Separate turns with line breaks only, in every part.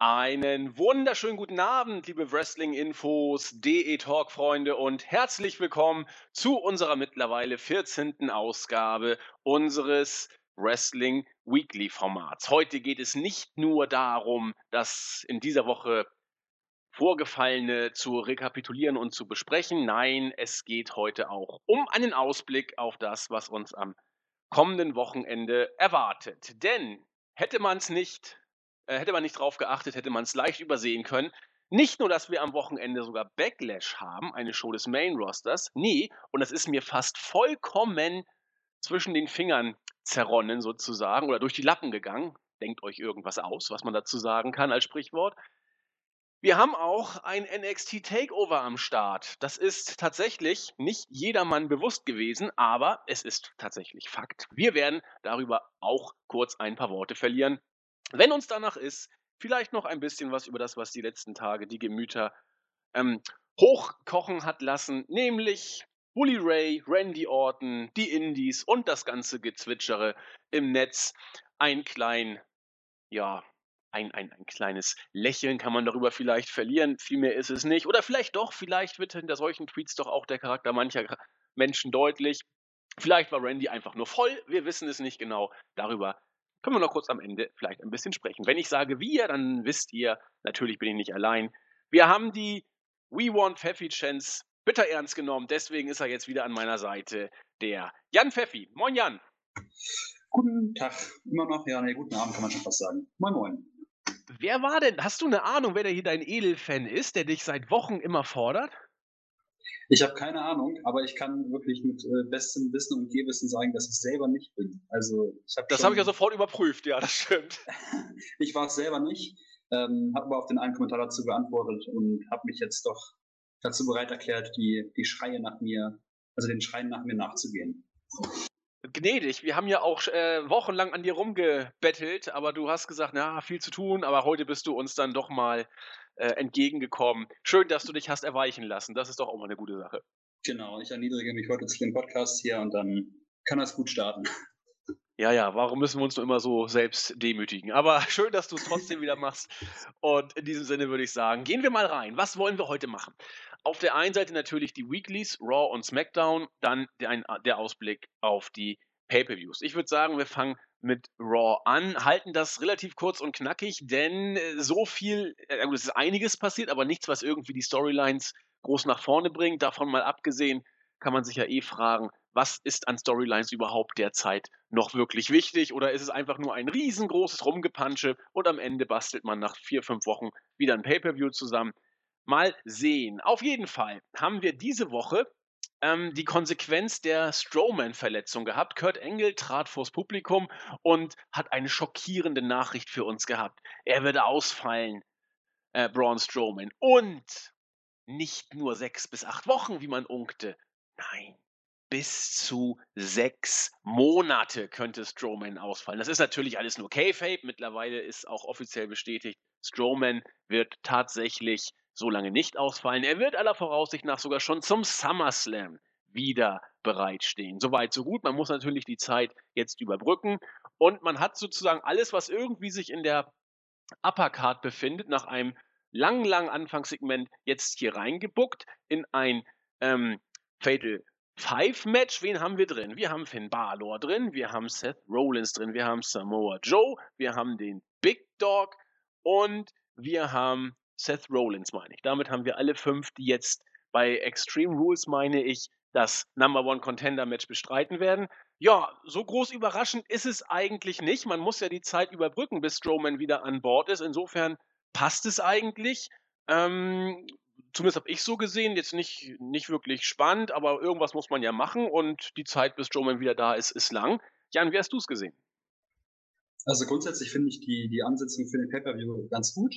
Einen wunderschönen guten Abend, liebe Wrestling-Infos, DE-Talk-Freunde und herzlich willkommen zu unserer mittlerweile 14. Ausgabe unseres Wrestling Weekly Formats. Heute geht es nicht nur darum, das in dieser Woche Vorgefallene zu rekapitulieren und zu besprechen. Nein, es geht heute auch um einen Ausblick auf das, was uns am kommenden Wochenende erwartet. Denn hätte man es nicht äh, hätte man nicht drauf geachtet, hätte man es leicht übersehen können. Nicht nur, dass wir am Wochenende sogar Backlash haben, eine Show des Main Rosters, nee, und das ist mir fast vollkommen zwischen den Fingern zerronnen sozusagen oder durch die Lappen gegangen. Denkt euch irgendwas aus, was man dazu sagen kann als Sprichwort. Wir haben auch ein NXT Takeover am Start. Das ist tatsächlich nicht jedermann bewusst gewesen, aber es ist tatsächlich Fakt. Wir werden darüber auch kurz ein paar Worte verlieren. Wenn uns danach ist, vielleicht noch ein bisschen was über das, was die letzten Tage die Gemüter ähm, hochkochen hat lassen, nämlich Bully Ray, Randy Orton, die Indies und das ganze Gezwitschere im Netz. Ein klein, ja, ein, ein, ein kleines Lächeln kann man darüber vielleicht verlieren. Viel mehr ist es nicht. Oder vielleicht doch, vielleicht wird hinter solchen Tweets doch auch der Charakter mancher Menschen deutlich. Vielleicht war Randy einfach nur voll. Wir wissen es nicht genau. Darüber können wir noch kurz am Ende vielleicht ein bisschen sprechen. Wenn ich sage wir, dann wisst ihr, natürlich bin ich nicht allein. Wir haben die We Want Pfeffi Chance bitter ernst genommen, deswegen ist er jetzt wieder an meiner Seite, der Jan Pfeffi. Moin Jan.
Guten Tag, immer noch, ja, nee, guten Abend kann man schon fast sagen. Moin Moin.
Wer war denn, hast du eine Ahnung, wer der hier dein Edelfan ist, der dich seit Wochen immer fordert?
Ich habe keine Ahnung, aber ich kann wirklich mit äh, bestem Wissen und Gehwissen sagen, dass ich selber nicht bin. Also
ich hab Das habe ich ja sofort überprüft, ja, das stimmt.
ich war es selber nicht, ähm, habe aber auf den einen Kommentar dazu geantwortet und habe mich jetzt doch dazu bereit erklärt, die, die Schreie nach mir, also den Schreien nach mir nachzugehen.
Gnädig, wir haben ja auch äh, wochenlang an dir rumgebettelt, aber du hast gesagt, na, viel zu tun, aber heute bist du uns dann doch mal äh, entgegengekommen. Schön, dass du dich hast erweichen lassen. Das ist doch auch mal eine gute Sache.
Genau, ich erniedrige mich heute zu dem Podcast hier und dann kann das gut starten.
Ja, ja, warum müssen wir uns nur immer so selbst demütigen? Aber schön, dass du es trotzdem wieder machst. Und in diesem Sinne würde ich sagen, gehen wir mal rein. Was wollen wir heute machen? Auf der einen Seite natürlich die Weeklies, Raw und SmackDown, dann der, der Ausblick auf die Pay-per-Views. Ich würde sagen, wir fangen mit Raw an, halten das relativ kurz und knackig, denn äh, so viel, äh, es ist einiges passiert, aber nichts, was irgendwie die Storylines groß nach vorne bringt. Davon mal abgesehen, kann man sich ja eh fragen, was ist an Storylines überhaupt derzeit noch wirklich wichtig oder ist es einfach nur ein riesengroßes Rumgepansche und am Ende bastelt man nach vier, fünf Wochen wieder ein Pay-per-View zusammen. Mal sehen. Auf jeden Fall haben wir diese Woche ähm, die Konsequenz der Strowman-Verletzung gehabt. Kurt Engel trat vors Publikum und hat eine schockierende Nachricht für uns gehabt. Er würde ausfallen, äh, Braun Strowman. Und nicht nur sechs bis acht Wochen, wie man unkte. Nein, bis zu sechs Monate könnte Strowman ausfallen. Das ist natürlich alles nur K-Fape. Mittlerweile ist auch offiziell bestätigt, Strowman wird tatsächlich so lange nicht ausfallen. Er wird aller Voraussicht nach sogar schon zum SummerSlam wieder bereitstehen. Soweit, so gut. Man muss natürlich die Zeit jetzt überbrücken. Und man hat sozusagen alles, was irgendwie sich in der Uppercard befindet, nach einem langen, langen Anfangssegment jetzt hier reingebuckt in ein ähm, Fatal Five Match. Wen haben wir drin? Wir haben Finn Balor drin, wir haben Seth Rollins drin, wir haben Samoa Joe, wir haben den Big Dog und wir haben Seth Rollins, meine ich. Damit haben wir alle fünf, die jetzt bei Extreme Rules, meine ich, das Number One Contender Match bestreiten werden. Ja, so groß überraschend ist es eigentlich nicht. Man muss ja die Zeit überbrücken, bis Strowman wieder an Bord ist. Insofern passt es eigentlich. Ähm, zumindest habe ich so gesehen, jetzt nicht, nicht wirklich spannend, aber irgendwas muss man ja machen und die Zeit, bis Strowman wieder da ist, ist lang. Jan, wie hast du es gesehen?
Also grundsätzlich finde ich die, die Ansetzung für den Pay-Per-View ganz gut.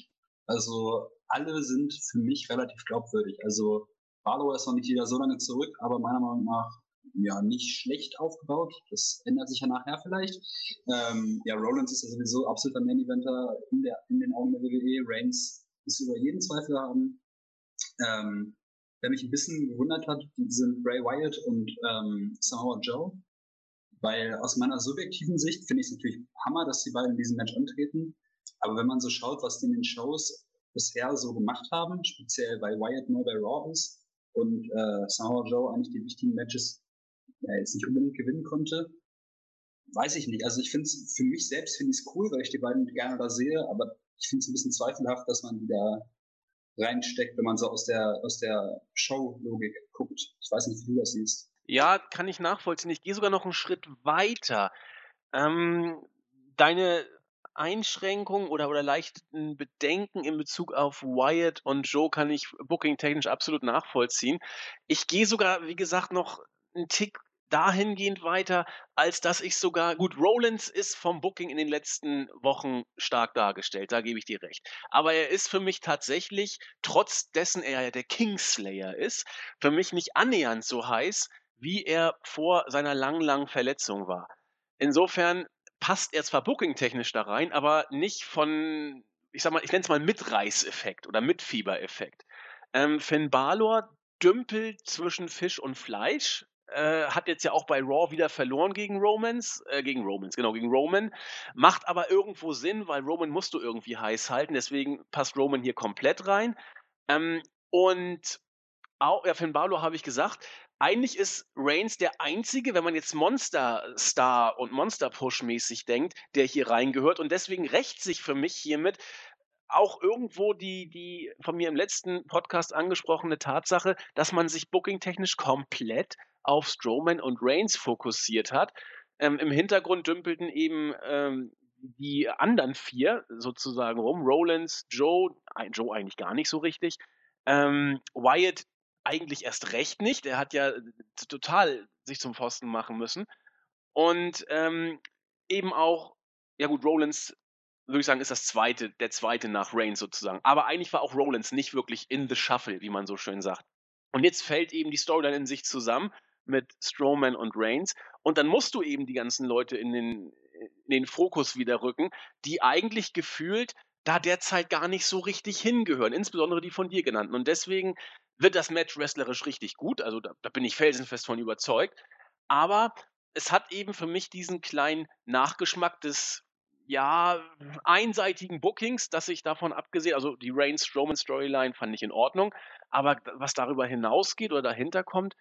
Also alle sind für mich relativ glaubwürdig. Also Barlow ist noch nicht wieder so lange zurück, aber meiner Meinung nach ja nicht schlecht aufgebaut. Das ändert sich ja nachher vielleicht. Ähm, ja, Rollins ist ja sowieso absoluter Main-Eventer in, der, in den Augen der WWE. Reigns ist über jeden Zweifel haben. Ähm, wer mich ein bisschen gewundert hat, sind Bray Wyatt und ähm, Samoa Joe. Weil aus meiner subjektiven Sicht finde ich es natürlich Hammer, dass die beiden in diesem Match antreten. Aber wenn man so schaut, was die in den Shows bisher so gemacht haben, speziell bei Wyatt neu bei Raw ist und äh, Samoa Joe eigentlich die wichtigen Matches ja, jetzt nicht unbedingt gewinnen konnte, weiß ich nicht. Also ich finde es für mich selbst finde ich es cool, weil ich die beiden gerne da sehe, aber ich finde es ein bisschen zweifelhaft, dass man die da reinsteckt, wenn man so aus der aus der Show-Logik guckt. Ich weiß nicht, wie du das siehst.
Ja, kann ich nachvollziehen. Ich gehe sogar noch einen Schritt weiter. Ähm, deine Einschränkungen oder, oder leichten Bedenken in Bezug auf Wyatt und Joe kann ich booking-technisch absolut nachvollziehen. Ich gehe sogar, wie gesagt, noch einen Tick dahingehend weiter, als dass ich sogar, gut, Rollins ist vom Booking in den letzten Wochen stark dargestellt, da gebe ich dir recht. Aber er ist für mich tatsächlich, trotz dessen er ja der Kingslayer ist, für mich nicht annähernd so heiß, wie er vor seiner langen, langen Verletzung war. Insofern passt er zwar booking-technisch da rein, aber nicht von, ich sag mal, ich nenne es mal Mitreißeffekt oder Mitfiebereffekt. Ähm, Finn Balor dümpelt zwischen Fisch und Fleisch, äh, hat jetzt ja auch bei Raw wieder verloren gegen Romans, äh, gegen Romans, genau, gegen Roman. Macht aber irgendwo Sinn, weil Roman musst du irgendwie heiß halten, deswegen passt Roman hier komplett rein. Ähm, und auch, ja, Finn Balor habe ich gesagt, eigentlich ist Reigns der einzige, wenn man jetzt Monster Star und Monster Push mäßig denkt, der hier reingehört und deswegen rächt sich für mich hiermit auch irgendwo die, die von mir im letzten Podcast angesprochene Tatsache, dass man sich booking-technisch komplett auf Strowman und Reigns fokussiert hat. Ähm, Im Hintergrund dümpelten eben ähm, die anderen vier sozusagen rum. Rollins, Joe, Joe eigentlich gar nicht so richtig. Ähm, Wyatt eigentlich erst recht nicht. Er hat ja total sich zum Pfosten machen müssen. Und ähm, eben auch, ja gut, Rollins, würde ich sagen, ist das zweite, der zweite nach Reigns sozusagen. Aber eigentlich war auch Rollins nicht wirklich in the shuffle, wie man so schön sagt. Und jetzt fällt eben die Storyline in sich zusammen mit Strowman und Reigns. Und dann musst du eben die ganzen Leute in den, in den Fokus wieder rücken, die eigentlich gefühlt da derzeit gar nicht so richtig hingehören, insbesondere die von dir genannten. Und deswegen wird das Match wrestlerisch richtig gut, also da, da bin ich felsenfest von überzeugt. Aber es hat eben für mich diesen kleinen Nachgeschmack des ja, einseitigen Bookings, dass ich davon abgesehen, also die Reigns-Strowman-Storyline fand ich in Ordnung, aber was darüber hinausgeht oder dahinter kommt,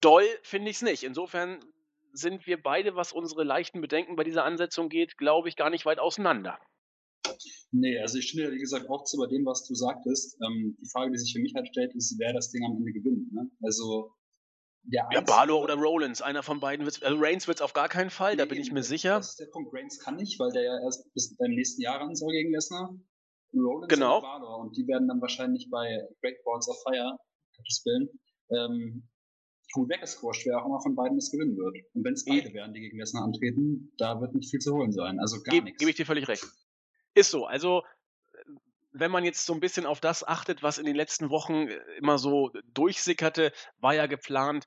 doll finde ich es nicht. Insofern sind wir beide, was unsere leichten Bedenken bei dieser Ansetzung geht, glaube ich, gar nicht weit auseinander.
Nee, also ich stimme ja, wie gesagt, auch zu bei dem, was du sagtest. Ähm, die Frage, die sich für mich halt stellt, ist, wer das Ding am Ende gewinnt. Ne? Also
der Ja, Balor oder Rollins, einer von beiden wird also Reigns wird es auf gar keinen Fall, nee, da bin ich mir sicher.
Das ist der Punkt, Reigns kann nicht, weil der ja erst bis beim nächsten Jahr ran soll gegen Lesnar.
Rollins genau.
und Balor und die werden dann wahrscheinlich bei Great Balls of Fire, Gottes Willen, ähm, gut weggesquasht, wer auch immer von beiden es gewinnen wird. Und wenn es beide werden, die gegen Lesnar antreten, da wird nicht viel zu holen sein. Also gar Ge nichts.
Gebe ich dir völlig recht. Ist so. Also, wenn man jetzt so ein bisschen auf das achtet, was in den letzten Wochen äh, immer so durchsickerte, war ja geplant,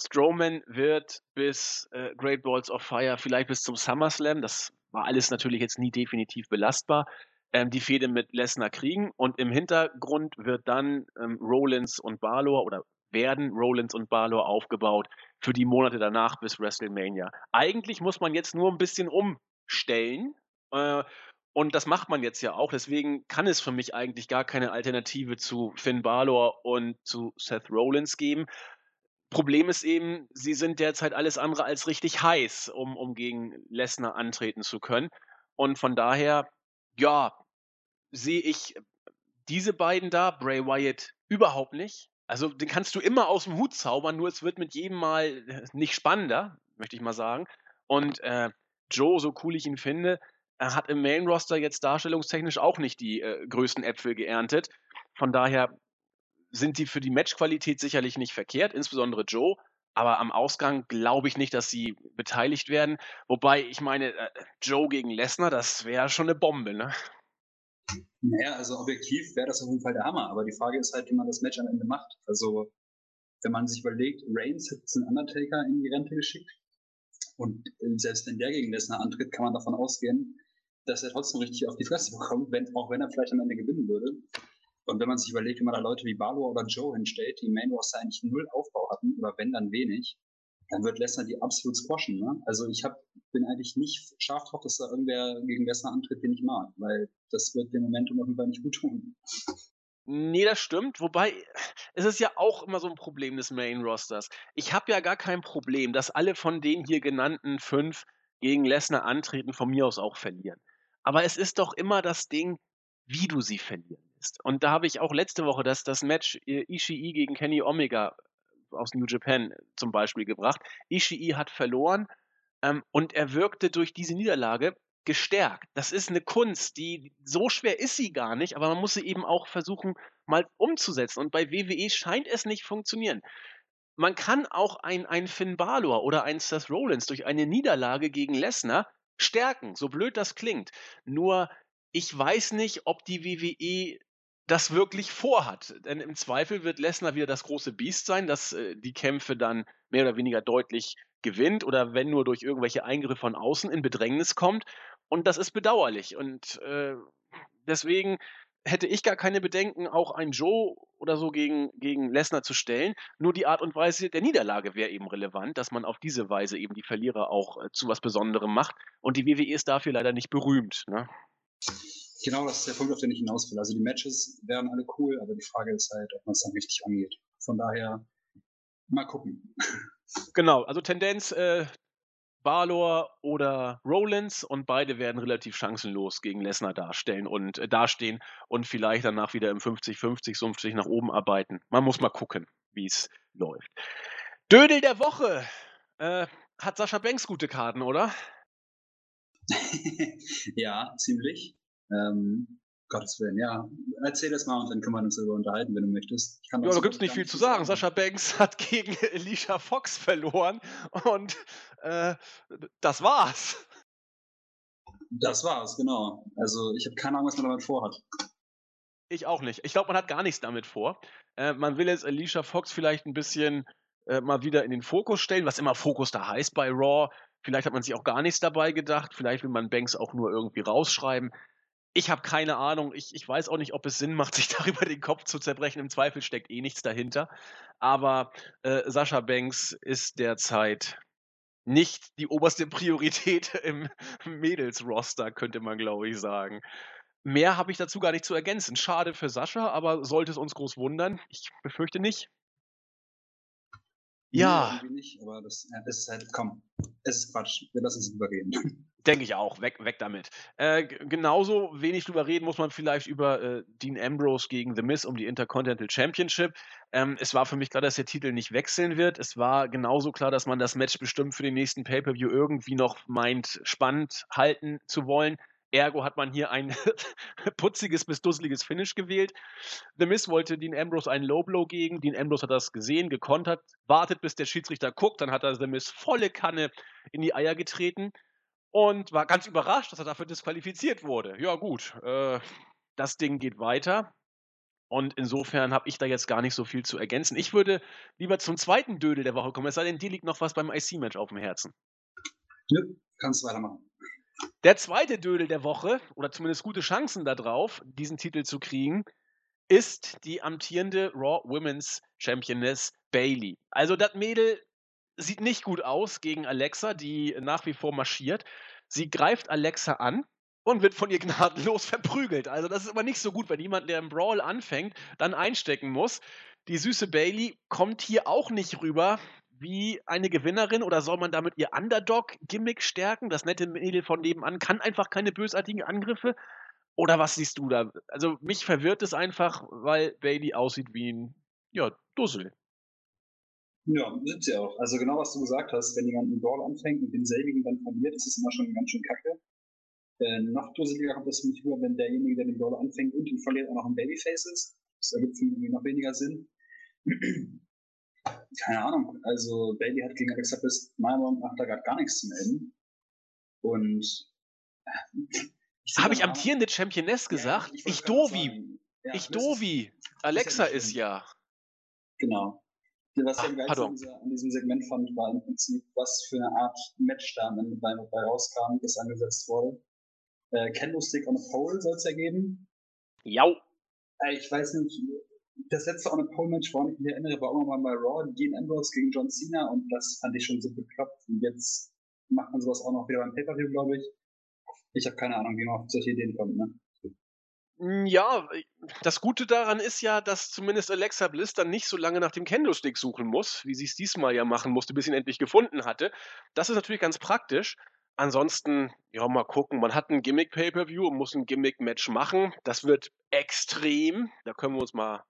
Strowman wird bis äh, Great Balls of Fire, vielleicht bis zum SummerSlam, das war alles natürlich jetzt nie definitiv belastbar, ähm, die Fehde mit Lesnar kriegen und im Hintergrund wird dann ähm, Rollins und Balor oder werden Rollins und Balor aufgebaut für die Monate danach bis WrestleMania. Eigentlich muss man jetzt nur ein bisschen umstellen äh, und das macht man jetzt ja auch. Deswegen kann es für mich eigentlich gar keine Alternative zu Finn Balor und zu Seth Rollins geben. Problem ist eben, sie sind derzeit alles andere als richtig heiß, um, um gegen Lesnar antreten zu können. Und von daher, ja, sehe ich diese beiden da, Bray Wyatt, überhaupt nicht. Also den kannst du immer aus dem Hut zaubern, nur es wird mit jedem Mal nicht spannender, möchte ich mal sagen. Und äh, Joe, so cool ich ihn finde, er hat im Main-Roster jetzt darstellungstechnisch auch nicht die äh, größten Äpfel geerntet. Von daher sind die für die Matchqualität sicherlich nicht verkehrt, insbesondere Joe. Aber am Ausgang glaube ich nicht, dass sie beteiligt werden. Wobei, ich meine, äh, Joe gegen Lesnar, das wäre schon eine Bombe, ne?
Naja, also objektiv wäre das auf jeden Fall der Hammer. Aber die Frage ist halt, wie man das Match am Ende macht. Also, wenn man sich überlegt, Reigns hat den Undertaker in die Rente geschickt. Und äh, selbst wenn der gegen Lesnar antritt, kann man davon ausgehen, dass er trotzdem richtig auf die Fresse bekommt, wenn, auch wenn er vielleicht am Ende gewinnen würde. Und wenn man sich überlegt, wie man da Leute wie Balor oder Joe hinstellt, die Main Roster eigentlich null Aufbau hatten, oder wenn dann wenig, dann wird Lesnar die absolut squashen. Ne? Also ich hab, bin eigentlich nicht scharf drauf, dass da irgendwer gegen Lesnar antritt, den ich mag, weil das wird dem Momentum auf jeden Fall nicht gut tun.
Nee, das stimmt. Wobei, es ist ja auch immer so ein Problem des Main Rosters. Ich habe ja gar kein Problem, dass alle von den hier genannten fünf gegen Lesnar antreten, von mir aus auch verlieren. Aber es ist doch immer das Ding, wie du sie verlieren lässt. Und da habe ich auch letzte Woche das, das Match äh, Ishii gegen Kenny Omega aus New Japan zum Beispiel gebracht. Ishii hat verloren ähm, und er wirkte durch diese Niederlage gestärkt. Das ist eine Kunst, die so schwer ist sie gar nicht, aber man muss sie eben auch versuchen, mal umzusetzen. Und bei WWE scheint es nicht funktionieren. Man kann auch ein, ein Finn Balor oder ein Seth Rollins durch eine Niederlage gegen Lesnar stärken, so blöd das klingt. Nur ich weiß nicht, ob die WWE das wirklich vorhat. Denn im Zweifel wird Lesnar wieder das große Biest sein, das äh, die Kämpfe dann mehr oder weniger deutlich gewinnt oder wenn nur durch irgendwelche Eingriffe von außen in Bedrängnis kommt. Und das ist bedauerlich. Und äh, deswegen hätte ich gar keine Bedenken, auch einen Joe oder so gegen, gegen Lesnar zu stellen. Nur die Art und Weise der Niederlage wäre eben relevant, dass man auf diese Weise eben die Verlierer auch äh, zu was Besonderem macht. Und die WWE ist dafür leider nicht berühmt. Ne?
Genau, das ist der Punkt, auf den ich hinaus will. Also die Matches wären alle cool, aber die Frage ist halt, ob man es dann richtig angeht. Von daher, mal gucken.
Genau, also Tendenz äh, Balor oder Rollins und beide werden relativ chancenlos gegen Lesnar darstellen und äh, dastehen und vielleicht danach wieder im 50-50 sumpf sich nach oben arbeiten. Man muss mal gucken, wie es läuft. Dödel der Woche. Äh, hat Sascha Banks gute Karten, oder?
ja, ziemlich. Ähm, Gottes Willen, ja. Erzähl das mal und dann können wir uns darüber unterhalten, wenn du möchtest.
ja, da gibt es nicht viel zu sagen. Sascha Banks hat gegen Alicia Fox verloren und äh, das war's.
Das war's, genau. Also ich habe keine Ahnung, was man damit vorhat.
Ich auch nicht. Ich glaube, man hat gar nichts damit vor. Äh, man will jetzt Alicia Fox vielleicht ein bisschen äh, mal wieder in den Fokus stellen, was immer Fokus da heißt bei Raw. Vielleicht hat man sich auch gar nichts dabei gedacht. Vielleicht will man Banks auch nur irgendwie rausschreiben. Ich habe keine Ahnung. Ich, ich weiß auch nicht, ob es Sinn macht, sich darüber den Kopf zu zerbrechen. Im Zweifel steckt eh nichts dahinter. Aber äh, Sascha Banks ist derzeit nicht die oberste Priorität im Mädels-Roster, könnte man, glaube ich, sagen. Mehr habe ich dazu gar nicht zu ergänzen. Schade für Sascha, aber sollte es uns groß wundern? Ich befürchte nicht.
Ja. Nee, nicht, aber das, das, ist halt, komm, es ist Quatsch. Wir lassen es überreden.
Denke ich auch. Weg, weg damit. Äh, genauso wenig drüber reden muss man vielleicht über äh, Dean Ambrose gegen The Miz um die Intercontinental Championship. Ähm, es war für mich klar, dass der Titel nicht wechseln wird. Es war genauso klar, dass man das Match bestimmt für den nächsten Pay-Per-View irgendwie noch meint, spannend halten zu wollen. Ergo hat man hier ein putziges bis dusseliges Finish gewählt. The Miz wollte Dean Ambrose einen Low Blow gegen. Dean Ambrose hat das gesehen, gekontert, wartet, bis der Schiedsrichter guckt. Dann hat er The Miz volle Kanne in die Eier getreten und war ganz überrascht, dass er dafür disqualifiziert wurde. Ja, gut, äh, das Ding geht weiter. Und insofern habe ich da jetzt gar nicht so viel zu ergänzen. Ich würde lieber zum zweiten Dödel der Woche kommen, es sei denn, dir liegt noch was beim IC-Match auf dem Herzen.
Ja, kannst weitermachen.
Der zweite Dödel der Woche, oder zumindest gute Chancen darauf, diesen Titel zu kriegen, ist die amtierende Raw Women's Championess Bailey. Also das Mädel sieht nicht gut aus gegen Alexa, die nach wie vor marschiert. Sie greift Alexa an und wird von ihr gnadenlos verprügelt. Also das ist immer nicht so gut, wenn jemand, der im Brawl anfängt, dann einstecken muss. Die süße Bailey kommt hier auch nicht rüber wie eine Gewinnerin oder soll man damit ihr Underdog-Gimmick stärken? Das nette Mädel von nebenan kann einfach keine bösartigen Angriffe. Oder was siehst du da? Also mich verwirrt es einfach, weil Bailey aussieht wie ein ja, Dussel.
Ja, sind sie auch. Also genau, was du gesagt hast, wenn jemand einen Brawl anfängt und denselbigen dann verliert, ist es immer schon ganz schön kacke. Äh, noch dusseliger kommt für mich rüber, wenn derjenige, der den Brawl anfängt und ihn verliert, auch noch ein Babyface ist. Das ergibt für irgendwie noch weniger Sinn keine Ahnung. Also Bailey hat gegen Alexa Bliss meiner Meinung nach da gerade gar nichts zu melden. Und
äh, habe ich amtierende Championess gesagt? Ja, ich, ich Dovi. Ja, ich Dovi. Alexa ist, ist ja.
Genau. Was ich geilsten an diesem Segment fand, war im Prinzip, was für eine Art Match da am Ende bei, bei rauskam, das angesetzt wurde. Äh, Kendo Stick on a Pole soll es ja geben.
Ja.
Äh, ich weiß nicht, das letzte On a Pole Match, woran ich mich erinnere, war irgendwann mal bei Raw, Dean Ambrose gegen John Cena und das fand ich schon so bekloppt. Und jetzt macht man sowas auch noch wieder beim Pay-Per-View, glaube ich. Ich habe keine Ahnung, wie man auf solche Ideen kommt, ne?
Hm, ja, das Gute daran ist ja, dass zumindest Alexa Bliss dann nicht so lange nach dem Candlestick suchen muss, wie sie es diesmal ja machen musste, bis sie ihn endlich gefunden hatte. Das ist natürlich ganz praktisch. Ansonsten, ja, mal gucken. Man hat ein Gimmick-Pay-Per-View und muss ein Gimmick-Match machen. Das wird extrem. Da können wir uns mal,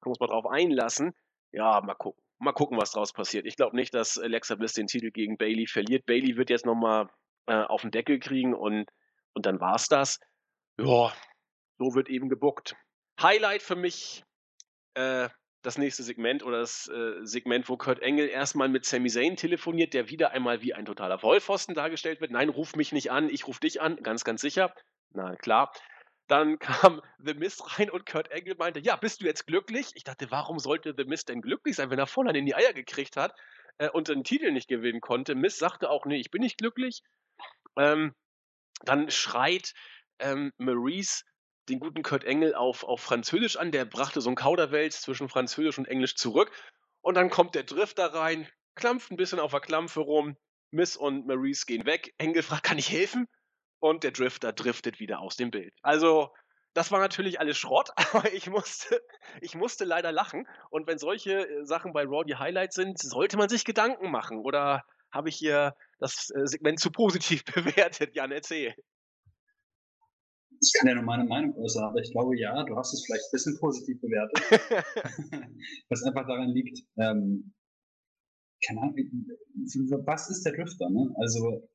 können uns mal drauf einlassen. Ja, mal gucken. Mal gucken, was draus passiert. Ich glaube nicht, dass Alexa Bliss den Titel gegen Bailey verliert. Bailey wird jetzt nochmal äh, auf den Deckel kriegen und, und dann war's das. Ja, so wird eben gebuckt. Highlight für mich äh, das nächste Segment oder das äh, Segment, wo Kurt Engel erstmal mit Sami Zayn telefoniert, der wieder einmal wie ein totaler Vollpfosten dargestellt wird. Nein, ruf mich nicht an, ich ruf dich an, ganz, ganz sicher. Na klar. Dann kam The Mist rein und Kurt Engel meinte, ja, bist du jetzt glücklich? Ich dachte, warum sollte The Mist denn glücklich sein, wenn er voll in die Eier gekriegt hat äh, und den Titel nicht gewinnen konnte? Mist sagte auch, nee, ich bin nicht glücklich. Ähm, dann schreit ähm, Maurice den guten Kurt Engel auf, auf Französisch an. Der brachte so ein Kauderwelsch zwischen Französisch und Englisch zurück. Und dann kommt der Drifter rein, klampft ein bisschen auf der Klampfe rum. Miss und Maurice gehen weg. Engel fragt, kann ich helfen? Und der Drifter driftet wieder aus dem Bild. Also, das war natürlich alles Schrott, aber ich musste, ich musste leider lachen. Und wenn solche äh, Sachen bei Raw die Highlights sind, sollte man sich Gedanken machen. Oder habe ich hier das äh, Segment zu positiv bewertet? Jan, erzähl
ich kann ja nur meine Meinung äußern, aber ich glaube, ja, du hast es vielleicht ein bisschen positiv bewertet. was einfach daran liegt, ähm, keine Ahnung, was ist der Drifter, ne? Also,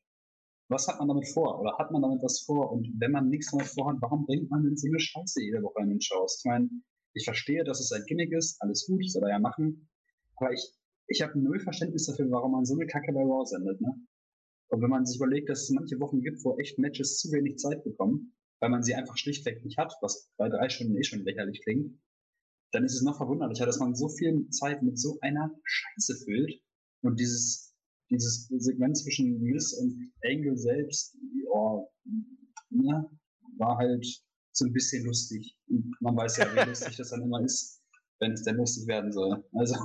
was hat man damit vor? Oder hat man damit was vor? Und wenn man nichts damit vorhat, warum bringt man denn so eine Scheiße jede Woche in den Shows? Ich meine, ich verstehe, dass es ein Gimmick ist, alles gut, soll er ja machen. Aber ich, ich habe null Verständnis dafür, warum man so eine Kacke bei Raw sendet, ne? Und wenn man sich überlegt, dass es manche Wochen gibt, wo echt Matches zu wenig Zeit bekommen, weil man sie einfach schlichtweg nicht hat, was bei drei Stunden eh schon lächerlich klingt, dann ist es noch verwunderlicher, dass man so viel Zeit mit so einer Scheiße füllt und dieses, dieses Segment zwischen Miss und Angel selbst, oh, ne, war halt so ein bisschen lustig. Und man weiß ja, wie lustig das dann immer ist, wenn es denn lustig werden soll. Also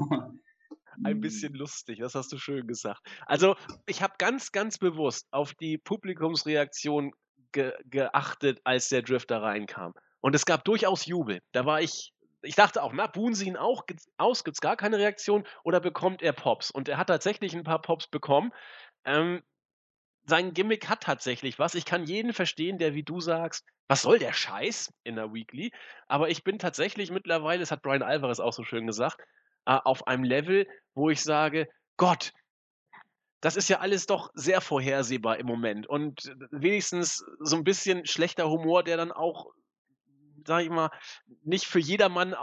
ein bisschen lustig, das hast du schön gesagt. Also ich habe ganz, ganz bewusst auf die Publikumsreaktion ge geachtet, als der Drifter reinkam. Und es gab durchaus Jubel. Da war ich, ich dachte auch, na, buhen sie ihn auch aus, gibt es gar keine Reaktion oder bekommt er Pops? Und er hat tatsächlich ein paar Pops bekommen. Ähm, sein Gimmick hat tatsächlich was. Ich kann jeden verstehen, der wie du sagst, was soll der Scheiß in der Weekly? Aber ich bin tatsächlich mittlerweile, das hat Brian Alvarez auch so schön gesagt, äh, auf einem Level, wo ich sage, Gott, das ist ja alles doch sehr vorhersehbar im Moment. Und wenigstens so ein bisschen schlechter Humor, der dann auch, sag ich mal, nicht für jedermann,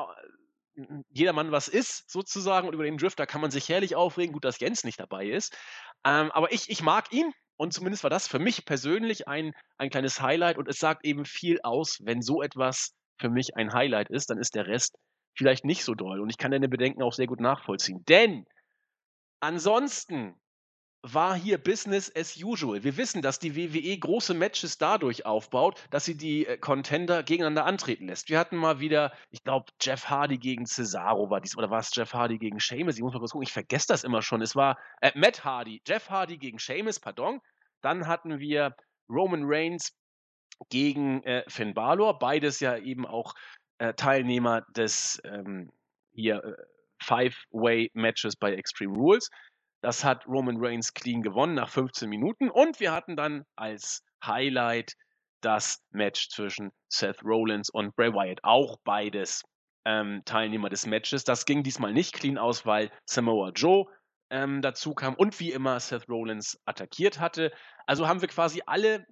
jedermann was ist, sozusagen. Und über den Drifter kann man sich herrlich aufregen. Gut, dass Jens nicht dabei ist. Ähm, aber ich, ich mag ihn. Und zumindest war das für mich persönlich ein, ein kleines Highlight. Und es sagt eben viel aus, wenn so etwas für mich ein Highlight ist, dann ist der Rest vielleicht nicht so doll. Und ich kann deine Bedenken auch sehr gut nachvollziehen. Denn ansonsten war hier Business as usual. Wir wissen, dass die WWE große Matches dadurch aufbaut, dass sie die äh, Contender gegeneinander antreten lässt. Wir hatten mal wieder, ich glaube, Jeff Hardy gegen Cesaro war dies, oder war es Jeff Hardy gegen Sheamus? Ich muss mal kurz gucken, ich vergesse das immer schon. Es war äh, Matt Hardy, Jeff Hardy gegen Sheamus, pardon. Dann hatten wir Roman Reigns gegen äh, Finn Balor, beides ja eben auch äh, Teilnehmer des ähm, hier äh, Five-Way-Matches bei Extreme Rules. Das hat Roman Reigns clean gewonnen nach 15 Minuten. Und wir hatten dann als Highlight das Match zwischen Seth Rollins und Bray Wyatt. Auch beides ähm, Teilnehmer des Matches. Das ging diesmal nicht clean aus, weil Samoa Joe ähm, dazu kam und wie immer Seth Rollins attackiert hatte. Also haben wir quasi alle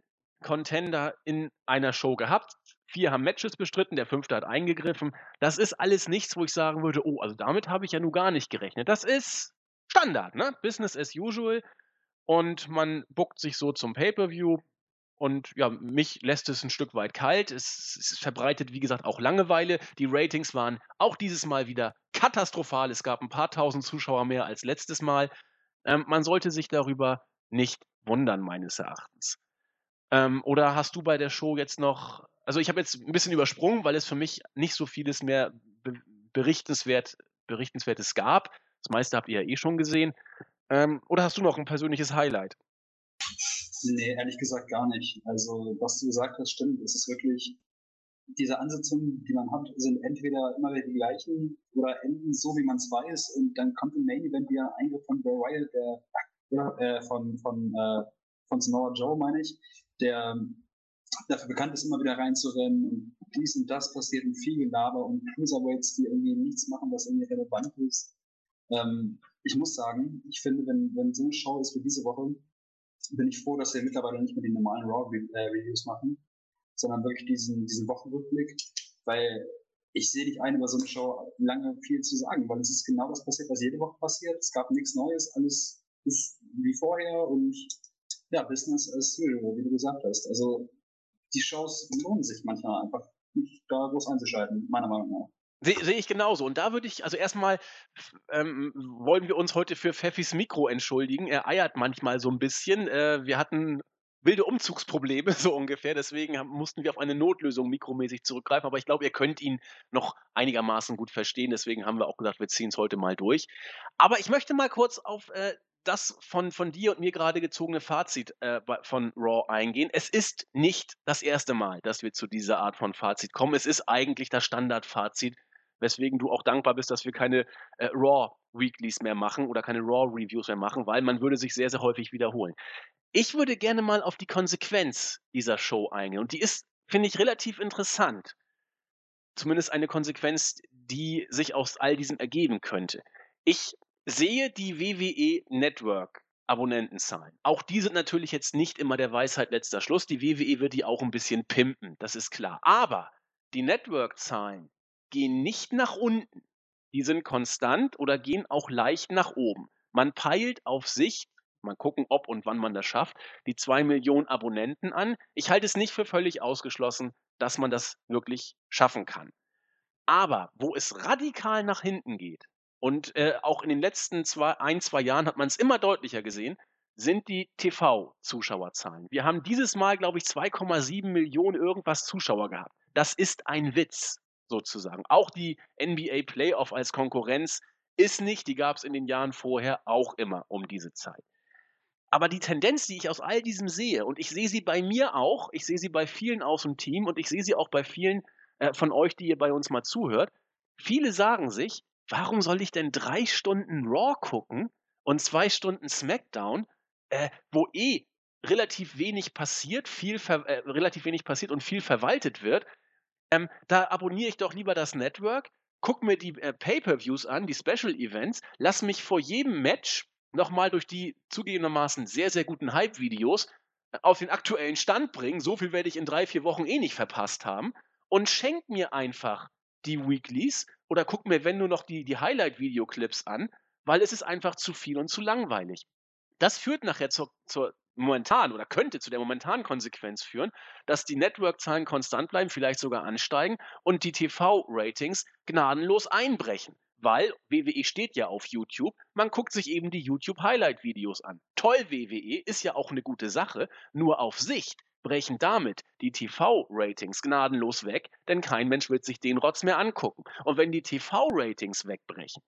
Contender in einer Show gehabt. Vier haben Matches bestritten, der fünfte hat eingegriffen. Das ist alles nichts, wo ich sagen würde, oh, also damit habe ich ja nun gar nicht gerechnet. Das ist Standard, ne? Business as usual. Und man buckt sich so zum Pay-Per-View. Und ja, mich lässt es ein Stück weit kalt. Es, es, verbreitet, wie gesagt, auch Langeweile. Die Ratings waren auch dieses Mal wieder katastrophal. Es gab ein paar tausend Zuschauer mehr als letztes Mal. Ähm, man sollte sich darüber nicht wundern, meines Erachtens. Ähm, oder hast du bei der Show jetzt noch, also ich habe jetzt ein bisschen übersprungen, weil es für mich nicht so vieles mehr be berichtenswert, Berichtenswertes gab. Das meiste habt ihr ja eh schon gesehen. Ähm, oder hast du noch ein persönliches Highlight?
Nee, ehrlich gesagt gar nicht. Also, was du gesagt hast, stimmt. Es ist wirklich, diese Ansetzungen, die man hat, sind entweder immer wieder die gleichen oder enden so, wie man es weiß. Und dann kommt im Main Event wieder ein Eingriff von Bray Wyatt, der, äh, von, von, äh, von Samoa Joe, meine ich, der dafür bekannt ist, immer wieder reinzurennen und dies und das passiert und viel Gelaber und Cruiserweights, die irgendwie nichts machen, was irgendwie relevant ist. Ähm, ich muss sagen, ich finde, wenn, wenn so eine Show ist wie diese Woche, bin ich froh, dass wir mittlerweile nicht mehr die normalen Raw-Reviews äh, machen, sondern wirklich diesen, diesen Wochenrückblick, weil ich sehe nicht ein, über so eine Show lange viel zu sagen, weil es ist genau das passiert, was jede Woche passiert. Es gab nichts Neues, alles ist wie vorher und ja, Business as usual, wie du gesagt hast. Also die Shows lohnen sich manchmal einfach nicht da groß einzuschalten, meiner Meinung nach.
Sehe seh ich genauso. Und da würde ich, also erstmal ähm, wollen wir uns heute für Pfeffis Mikro entschuldigen. Er eiert manchmal so ein bisschen. Äh, wir hatten wilde Umzugsprobleme, so ungefähr. Deswegen mussten wir auf eine Notlösung mikromäßig zurückgreifen. Aber ich glaube, ihr könnt ihn noch einigermaßen gut verstehen. Deswegen haben wir auch gesagt, wir ziehen es heute mal durch. Aber ich möchte mal kurz auf äh, das von, von dir und mir gerade gezogene Fazit äh, von Raw eingehen. Es ist nicht das erste Mal, dass wir zu dieser Art von Fazit kommen. Es ist eigentlich das Standardfazit, weswegen du auch dankbar bist, dass wir keine äh, Raw Weeklies mehr machen oder keine Raw Reviews mehr machen, weil man würde sich sehr, sehr häufig wiederholen. Ich würde gerne mal auf die Konsequenz dieser Show eingehen und die ist, finde ich, relativ interessant. Zumindest eine Konsequenz, die sich aus all diesem ergeben könnte. Ich sehe die WWE Network Abonnentenzahlen. Auch die sind natürlich jetzt nicht immer der Weisheit letzter Schluss. Die WWE wird die auch ein bisschen pimpen, das ist klar. Aber die Network-Zahlen gehen nicht nach unten. Die sind konstant oder gehen auch leicht nach oben. Man peilt auf sich, mal gucken, ob und wann man das schafft, die zwei Millionen Abonnenten an. Ich halte es nicht für völlig ausgeschlossen, dass man das wirklich schaffen kann. Aber wo es radikal nach hinten geht, und äh, auch in den letzten zwei, ein, zwei Jahren hat man es immer deutlicher gesehen, sind die TV-Zuschauerzahlen. Wir haben dieses Mal, glaube ich, 2,7 Millionen irgendwas Zuschauer gehabt. Das ist ein Witz, sozusagen. Auch die NBA Playoff als Konkurrenz ist nicht, die gab es in den Jahren vorher auch immer um diese Zeit. Aber die Tendenz, die ich aus all diesem sehe, und ich sehe sie bei mir auch, ich sehe sie bei vielen aus dem Team und ich sehe sie auch bei vielen äh, von euch, die ihr bei uns mal zuhört, viele sagen sich, warum soll ich denn drei Stunden Raw gucken und zwei Stunden SmackDown, äh, wo eh relativ wenig passiert, viel äh, relativ wenig passiert und viel verwaltet wird. Ähm, da abonniere ich doch lieber das Network, guck mir die äh, Pay-per-Views an, die Special Events, lass mich vor jedem Match nochmal durch die zugegebenermaßen sehr, sehr guten Hype-Videos äh, auf den aktuellen Stand bringen. So viel werde ich in drei, vier Wochen eh nicht verpasst haben. Und schenk mir einfach die Weeklies oder guck mir, wenn nur noch die, die Highlight-Videoclips an, weil es ist einfach zu viel und zu langweilig. Das führt nachher zur, zur momentan oder könnte zu der momentanen Konsequenz führen, dass die Network-Zahlen konstant bleiben, vielleicht sogar ansteigen und die TV-Ratings gnadenlos einbrechen. Weil WWE steht ja auf YouTube, man guckt sich eben die YouTube-Highlight-Videos an. Toll, WWE ist ja auch eine gute Sache, nur auf Sicht brechen damit die TV-Ratings gnadenlos weg, denn kein Mensch wird sich den Rotz mehr angucken. Und wenn die TV-Ratings wegbrechen,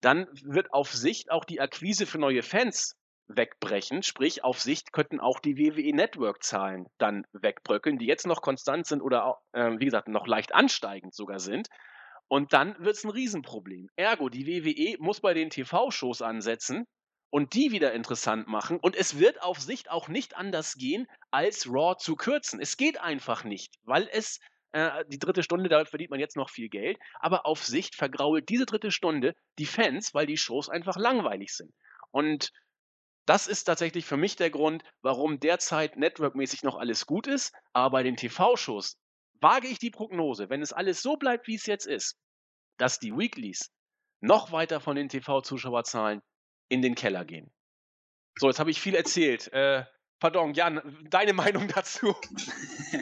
dann wird auf Sicht auch die Akquise für neue Fans wegbrechen. Sprich, auf Sicht könnten auch die WWE Network-Zahlen dann wegbröckeln, die jetzt noch konstant sind oder, äh, wie gesagt, noch leicht ansteigend sogar sind. Und dann wird es ein Riesenproblem. Ergo, die WWE muss bei den TV-Shows ansetzen, und die wieder interessant machen. Und es wird auf Sicht auch nicht anders gehen, als Raw zu kürzen. Es geht einfach nicht, weil es äh, die dritte Stunde, damit verdient man jetzt noch viel Geld, aber auf Sicht vergrault diese dritte Stunde die Fans, weil die Shows einfach langweilig sind. Und das ist tatsächlich für mich der Grund, warum derzeit networkmäßig noch alles gut ist, aber bei den TV-Shows wage ich die Prognose, wenn es alles so bleibt, wie es jetzt ist, dass die Weeklies noch weiter von den TV-Zuschauerzahlen in den Keller gehen. So, jetzt habe ich viel erzählt. Äh, pardon, Jan, deine Meinung dazu?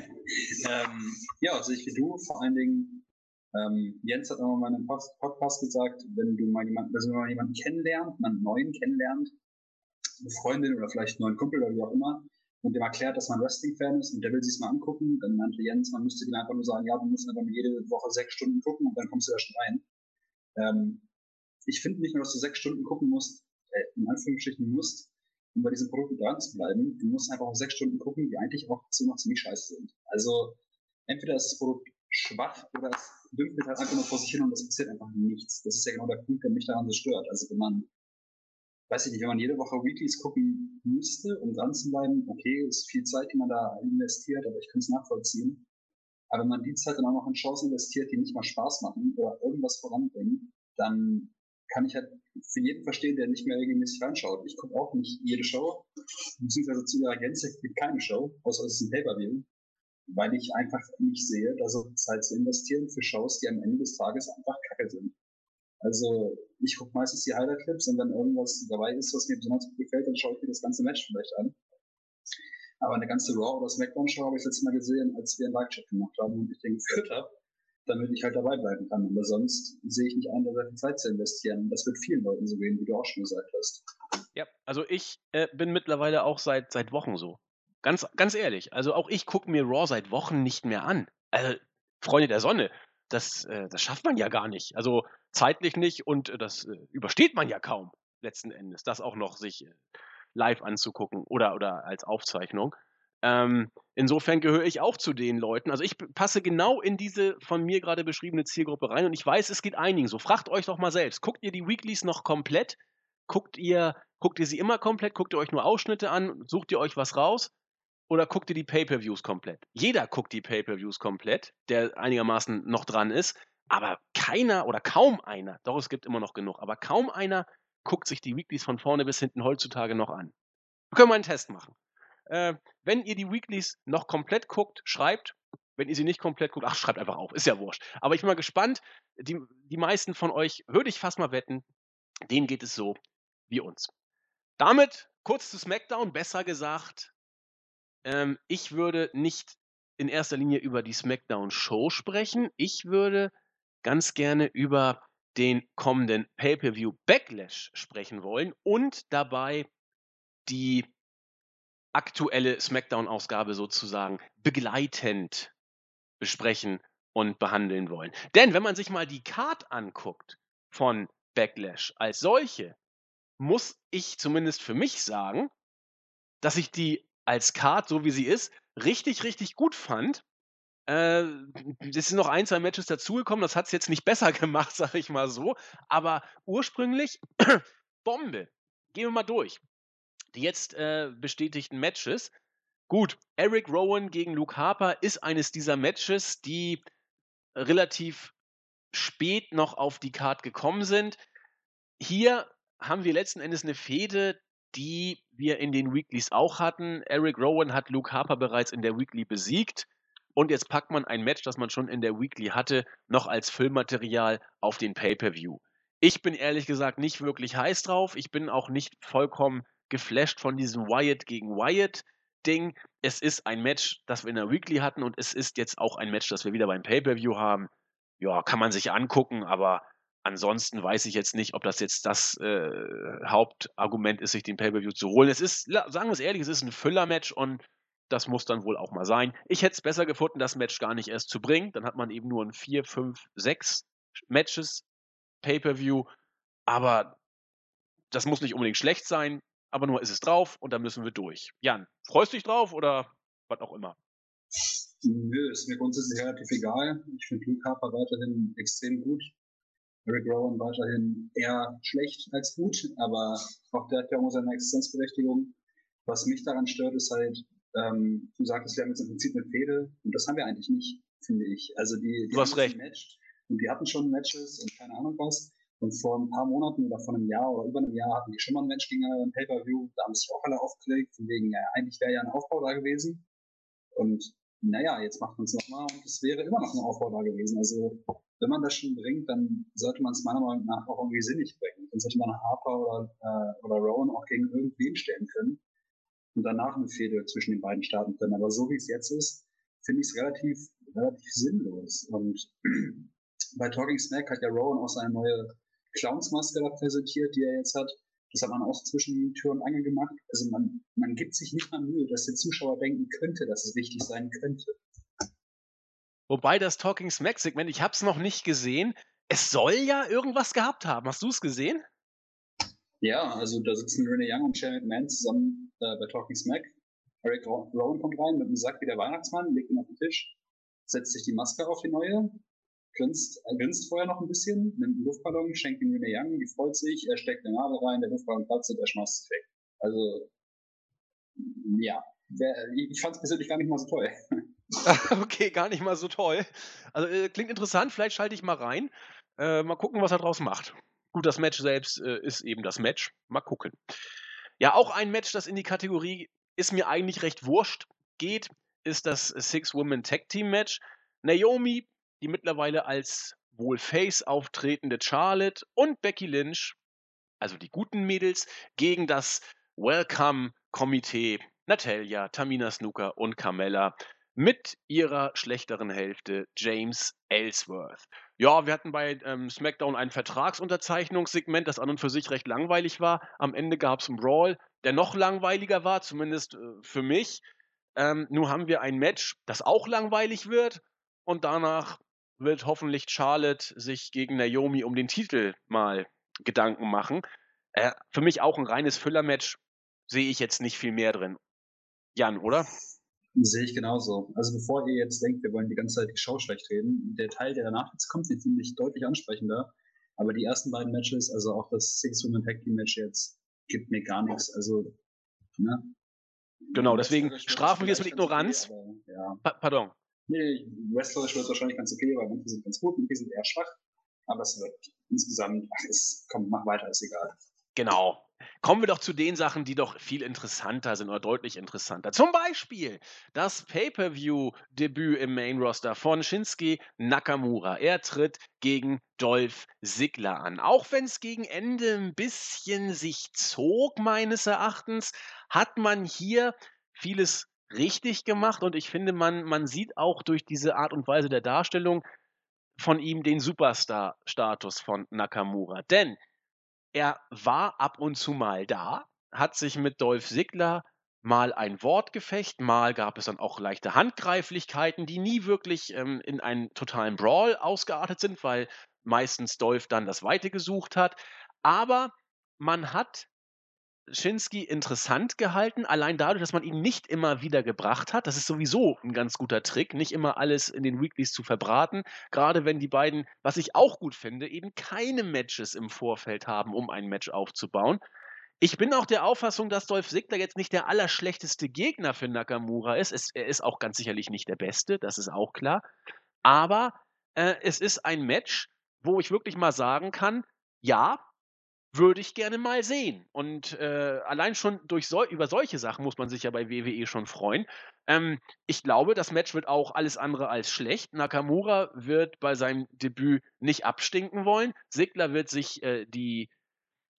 ähm, ja, sehe ich wie du. Vor allen Dingen, ähm, Jens hat immer mal in einem Podcast gesagt, wenn du mal jemanden, also wenn man jemanden kennenlernt, einen neuen kennenlernt, eine Freundin oder vielleicht einen neuen Kumpel oder wie auch immer, und dem erklärt, dass man Wrestling-Fan ist und der will sich mal angucken, dann meinte Jens, man müsste ihm einfach nur sagen, ja, du musst einfach jede Woche sechs Stunden gucken und dann kommst du da schon rein. Ähm, ich finde nicht nur, dass du sechs Stunden gucken musst, äh, in Anführungsstrichen musst, um bei diesem Produkt dran zu bleiben. Du musst einfach auch sechs Stunden gucken, die eigentlich auch noch ziemlich scheiße sind. Also entweder ist das Produkt schwach oder es dümpelt halt einfach nur vor sich hin und es passiert einfach nichts. Das ist ja genau der Punkt, der mich daran so stört. Also wenn man, weiß ich nicht, wenn man jede Woche Weeklies gucken müsste, um dran zu bleiben, okay, ist viel Zeit, die man da investiert, aber ich kann es nachvollziehen. Aber wenn man die Zeit dann auch noch in Chancen investiert, die nicht mal Spaß machen oder irgendwas voranbringen, dann kann ich halt für jeden verstehen, der nicht mehr regelmäßig reinschaut. Ich gucke auch nicht jede Show, beziehungsweise zu ihrer Gänze gibt keine Show, außer es ist ein Pay-Per-View, weil ich einfach nicht sehe, da so Zeit zu investieren für Shows, die am Ende des Tages einfach kacke sind. Also ich gucke meistens die Highlight-Clips und wenn irgendwas dabei ist, was mir besonders gut gefällt, dann schaue ich mir das ganze Match vielleicht an. Aber eine ganze Raw- oder Smackdown-Show habe ich jetzt Mal gesehen, als wir einen Live-Chat gemacht haben und ich den geführt habe, damit ich halt dabei bleiben kann. Aber sonst sehe ich nicht ein, da Zeit zu investieren. Das wird vielen Leuten so gehen, wie du auch schon gesagt hast.
Ja, also ich äh, bin mittlerweile auch seit, seit Wochen so. Ganz, ganz ehrlich. Also auch ich gucke mir Raw seit Wochen nicht mehr an. Also, Freunde der Sonne, das, äh, das schafft man ja gar nicht. Also zeitlich nicht und äh, das äh, übersteht man ja kaum letzten Endes, das auch noch sich äh, live anzugucken oder, oder als Aufzeichnung. Ähm, insofern gehöre ich auch zu den Leuten. Also ich passe genau in diese von mir gerade beschriebene Zielgruppe rein und ich weiß, es geht einigen so. Fragt euch doch mal selbst. Guckt ihr die Weeklies noch komplett? Guckt ihr, guckt ihr sie immer komplett? Guckt ihr euch nur Ausschnitte an? Sucht ihr euch was raus? Oder guckt ihr die Pay-per-Views komplett? Jeder guckt die Pay-per-Views komplett, der einigermaßen noch dran ist. Aber keiner oder kaum einer, doch es gibt immer noch genug, aber kaum einer guckt sich die Weeklies von vorne bis hinten heutzutage noch an. Wir können mal einen Test machen. Äh, wenn ihr die Weeklies noch komplett guckt, schreibt. Wenn ihr sie nicht komplett guckt, ach, schreibt einfach auf, ist ja wurscht. Aber ich bin mal gespannt. Die, die meisten von euch, würde ich fast mal wetten, denen geht es so wie uns. Damit kurz zu SmackDown, besser gesagt, ähm, ich würde nicht in erster Linie über die SmackDown-Show sprechen. Ich würde ganz gerne über den kommenden Pay-per-View Backlash sprechen wollen und dabei die aktuelle SmackDown-Ausgabe sozusagen begleitend besprechen und behandeln wollen. Denn wenn man sich mal die Card anguckt von Backlash als solche, muss ich zumindest für mich sagen, dass ich die als Card, so wie sie ist, richtig, richtig gut fand. Äh, es sind noch ein, zwei Matches dazugekommen, das hat es jetzt nicht besser gemacht, sag ich mal so. Aber ursprünglich Bombe. Gehen wir mal durch die jetzt äh, bestätigten Matches. Gut, Eric Rowan gegen Luke Harper ist eines dieser Matches, die relativ spät noch auf die Card gekommen sind. Hier haben wir letzten Endes eine Fehde, die wir in den Weeklies auch hatten. Eric Rowan hat Luke Harper bereits in der Weekly besiegt. Und jetzt packt man ein Match, das man schon in der Weekly hatte, noch als Filmmaterial auf den Pay-Per-View. Ich bin ehrlich gesagt nicht wirklich heiß drauf. Ich bin auch nicht vollkommen geflasht von diesem Wyatt gegen Wyatt Ding. Es ist ein Match, das wir in der Weekly hatten und es ist jetzt auch ein Match, das wir wieder beim Pay-Per-View haben. Ja, kann man sich angucken, aber ansonsten weiß ich jetzt nicht, ob das jetzt das äh, Hauptargument ist, sich den Pay-Per-View zu holen. Es ist, sagen wir es ehrlich, es ist ein Füller-Match und das muss dann wohl auch mal sein. Ich hätte es besser gefunden, das Match gar nicht erst zu bringen. Dann hat man eben nur ein 4, 5, 6 Matches Pay-Per-View. Aber das muss nicht unbedingt schlecht sein aber nur ist es drauf und da müssen wir durch. Jan, freust du dich drauf oder was auch immer?
Nö, ist mir grundsätzlich relativ egal. Ich finde Luke Harper weiterhin extrem gut. Eric Rowan weiterhin eher schlecht als gut, aber auch der hat ja immer seine Existenzberechtigung. Was mich daran stört, ist halt, ähm, du sagtest, wir haben jetzt im Prinzip eine Fehde und das haben wir eigentlich nicht, finde ich. Also die, die
du hast recht.
Match und die hatten schon Matches und keine Ahnung was. Und vor ein paar Monaten oder vor einem Jahr oder über einem Jahr hatten die schon mal ein Match gegen ein Pay-Per-View. Da haben sich auch alle aufgelegt, von wegen, ja, eigentlich wäre ja ein Aufbau da gewesen. Und naja, jetzt macht man es nochmal und es wäre immer noch ein Aufbau da gewesen. Also wenn man das schon bringt, dann sollte man es meiner Meinung nach auch irgendwie sinnig bringen. Dann sollte man Harper oder, äh, oder Rowan auch gegen irgendwen stellen können und danach eine Fehde zwischen den beiden starten können. Aber so wie es jetzt ist, finde ich es relativ, relativ sinnlos. Und bei Talking Snack hat ja Rowan auch seine neue Clownsmaske da präsentiert, die er jetzt hat. Das hat man auch zwischen Tür und Angel gemacht. Also man, man gibt sich nicht mal Mühe, dass der Zuschauer denken könnte, dass es wichtig sein könnte.
Wobei das Talking Smack Segment, ich habe es noch nicht gesehen, es soll ja irgendwas gehabt haben. Hast du es gesehen?
Ja, also da sitzen Renee Young und Shane McMahon zusammen äh, bei Talking Smack. Eric Rowan kommt rein mit einem Sack wie der Weihnachtsmann, legt ihn auf den Tisch, setzt sich die Maske auf die neue, grinst, er grinst vorher noch ein bisschen, nimmt einen Luftballon, schenkt ihn Renee Young, die freut sich, er steckt eine Nadel rein, der Luftballon platzt und er schmeißt es weg. Also, ja, ich fand es persönlich gar nicht mal so toll.
okay, gar nicht mal so toll. Also äh, klingt interessant, vielleicht schalte ich mal rein. Äh, mal gucken, was er draus macht. Gut, das Match selbst äh, ist eben das Match. Mal gucken. Ja, auch ein Match, das in die Kategorie ist mir eigentlich recht wurscht geht, ist das Six-Women Tag Team Match. Naomi, die mittlerweile als wohl Face auftretende Charlotte und Becky Lynch, also die guten Mädels, gegen das Welcome-Komitee Natalia, Tamina Snooker und Carmella mit ihrer schlechteren Hälfte James Ellsworth. Ja, wir hatten bei ähm, SmackDown ein Vertragsunterzeichnungssegment, das an und für sich recht langweilig war. Am Ende gab es einen Brawl, der noch langweiliger war, zumindest äh, für mich. Ähm, nun haben wir ein Match, das auch langweilig wird und danach wird hoffentlich Charlotte sich gegen Naomi um den Titel mal Gedanken machen. Äh, für mich auch ein reines Füllermatch, sehe ich jetzt nicht viel mehr drin. Jan, oder?
Sehe ich genauso. Also bevor ihr jetzt denkt, wir wollen die ganze Zeit die Show schlecht reden, der Teil, der danach jetzt kommt, den finde ich deutlich ansprechender. Aber die ersten beiden Matches, also auch das Six-Woman Tag Team Match jetzt, gibt mir gar nichts. Also, ne?
Genau, deswegen strafen wir es mit Ignoranz.
Okay, aber, ja.
Pa pardon.
Nee, Wrestlerisch wird wahrscheinlich ganz okay, weil manche sind ganz gut, manche sind eher schwach. Aber es wird insgesamt, ach, es kommt, mach weiter, ist egal.
Genau. Kommen wir doch zu den Sachen, die doch viel interessanter sind oder deutlich interessanter. Zum Beispiel das Pay-per-view-Debüt im Main-Roster von Shinsuke Nakamura. Er tritt gegen Dolph Ziggler an. Auch wenn es gegen Ende ein bisschen sich zog, meines Erachtens, hat man hier vieles richtig gemacht und ich finde, man, man sieht auch durch diese Art und Weise der Darstellung von ihm den Superstar-Status von Nakamura. Denn er war ab und zu mal da, hat sich mit Dolph Ziggler mal ein Wortgefecht, mal gab es dann auch leichte Handgreiflichkeiten, die nie wirklich ähm, in einen totalen Brawl ausgeartet sind, weil meistens Dolph dann das Weite gesucht hat. Aber man hat Shinski interessant gehalten, allein dadurch, dass man ihn nicht immer wieder gebracht hat. Das ist sowieso ein ganz guter Trick, nicht immer alles in den Weeklies zu verbraten. Gerade wenn die beiden, was ich auch gut finde, eben keine Matches im Vorfeld haben, um ein Match aufzubauen. Ich bin auch der Auffassung, dass Dolph Ziggler jetzt nicht der allerschlechteste Gegner für Nakamura ist. Es, er ist auch ganz sicherlich nicht der Beste, das ist auch klar. Aber äh, es ist ein Match, wo ich wirklich mal sagen kann, ja, würde ich gerne mal sehen. Und äh, allein schon durch so, über solche Sachen muss man sich ja bei WWE schon freuen. Ähm, ich glaube, das Match wird auch alles andere als schlecht. Nakamura wird bei seinem Debüt nicht abstinken wollen. Sigler wird sich äh, die,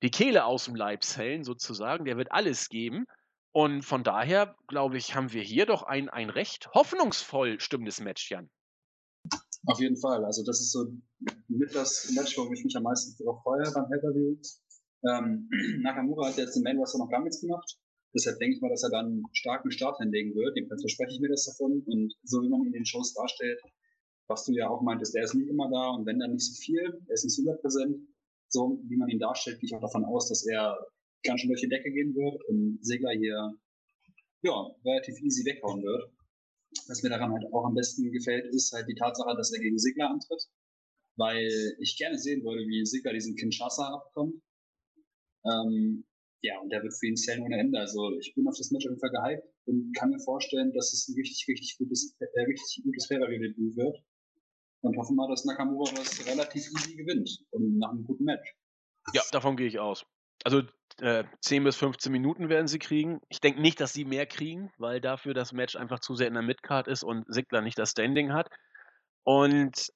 die Kehle aus dem Leib zählen, sozusagen. Der wird alles geben. Und von daher, glaube ich, haben wir hier doch ein, ein recht hoffnungsvoll stimmendes Match, Jan.
Auf jeden Fall. Also das ist so mit das Match, wo ich mich am meisten darauf freue beim Pay-Per-View. Ähm, Nakamura hat jetzt im Main Roster noch gar nichts gemacht. Deshalb denke ich mal, dass er dann einen starken Start hinlegen wird. Jedenfalls verspreche ich mir das davon. Und so wie man ihn in den Shows darstellt, was du ja auch meintest, der ist nicht immer da und wenn dann nicht so viel, er ist nicht so präsent. So wie man ihn darstellt, gehe ich auch davon aus, dass er ganz schön durch die Decke gehen wird und Segler hier ja, relativ easy weghauen wird. Was mir daran halt auch am besten gefällt, ist halt die Tatsache, dass er gegen Sigler antritt. Weil ich gerne sehen würde, wie Sigler diesen Kinshasa abkommt. Ähm, ja, und der wird für ihn zählen ohne Ende. Also ich bin auf das Match auf jeden Fall gehypt und kann mir vorstellen, dass es ein richtig, richtig gutes, äh, richtig gutes Fairway-Debüt wird. Und hoffen mal, dass Nakamura das relativ easy gewinnt und nach einem guten Match.
Ja, davon gehe ich aus. Also äh, 10 bis 15 Minuten werden sie kriegen. Ich denke nicht, dass sie mehr kriegen, weil dafür das Match einfach zu sehr in der Midcard ist und Sigler nicht das Standing hat. Und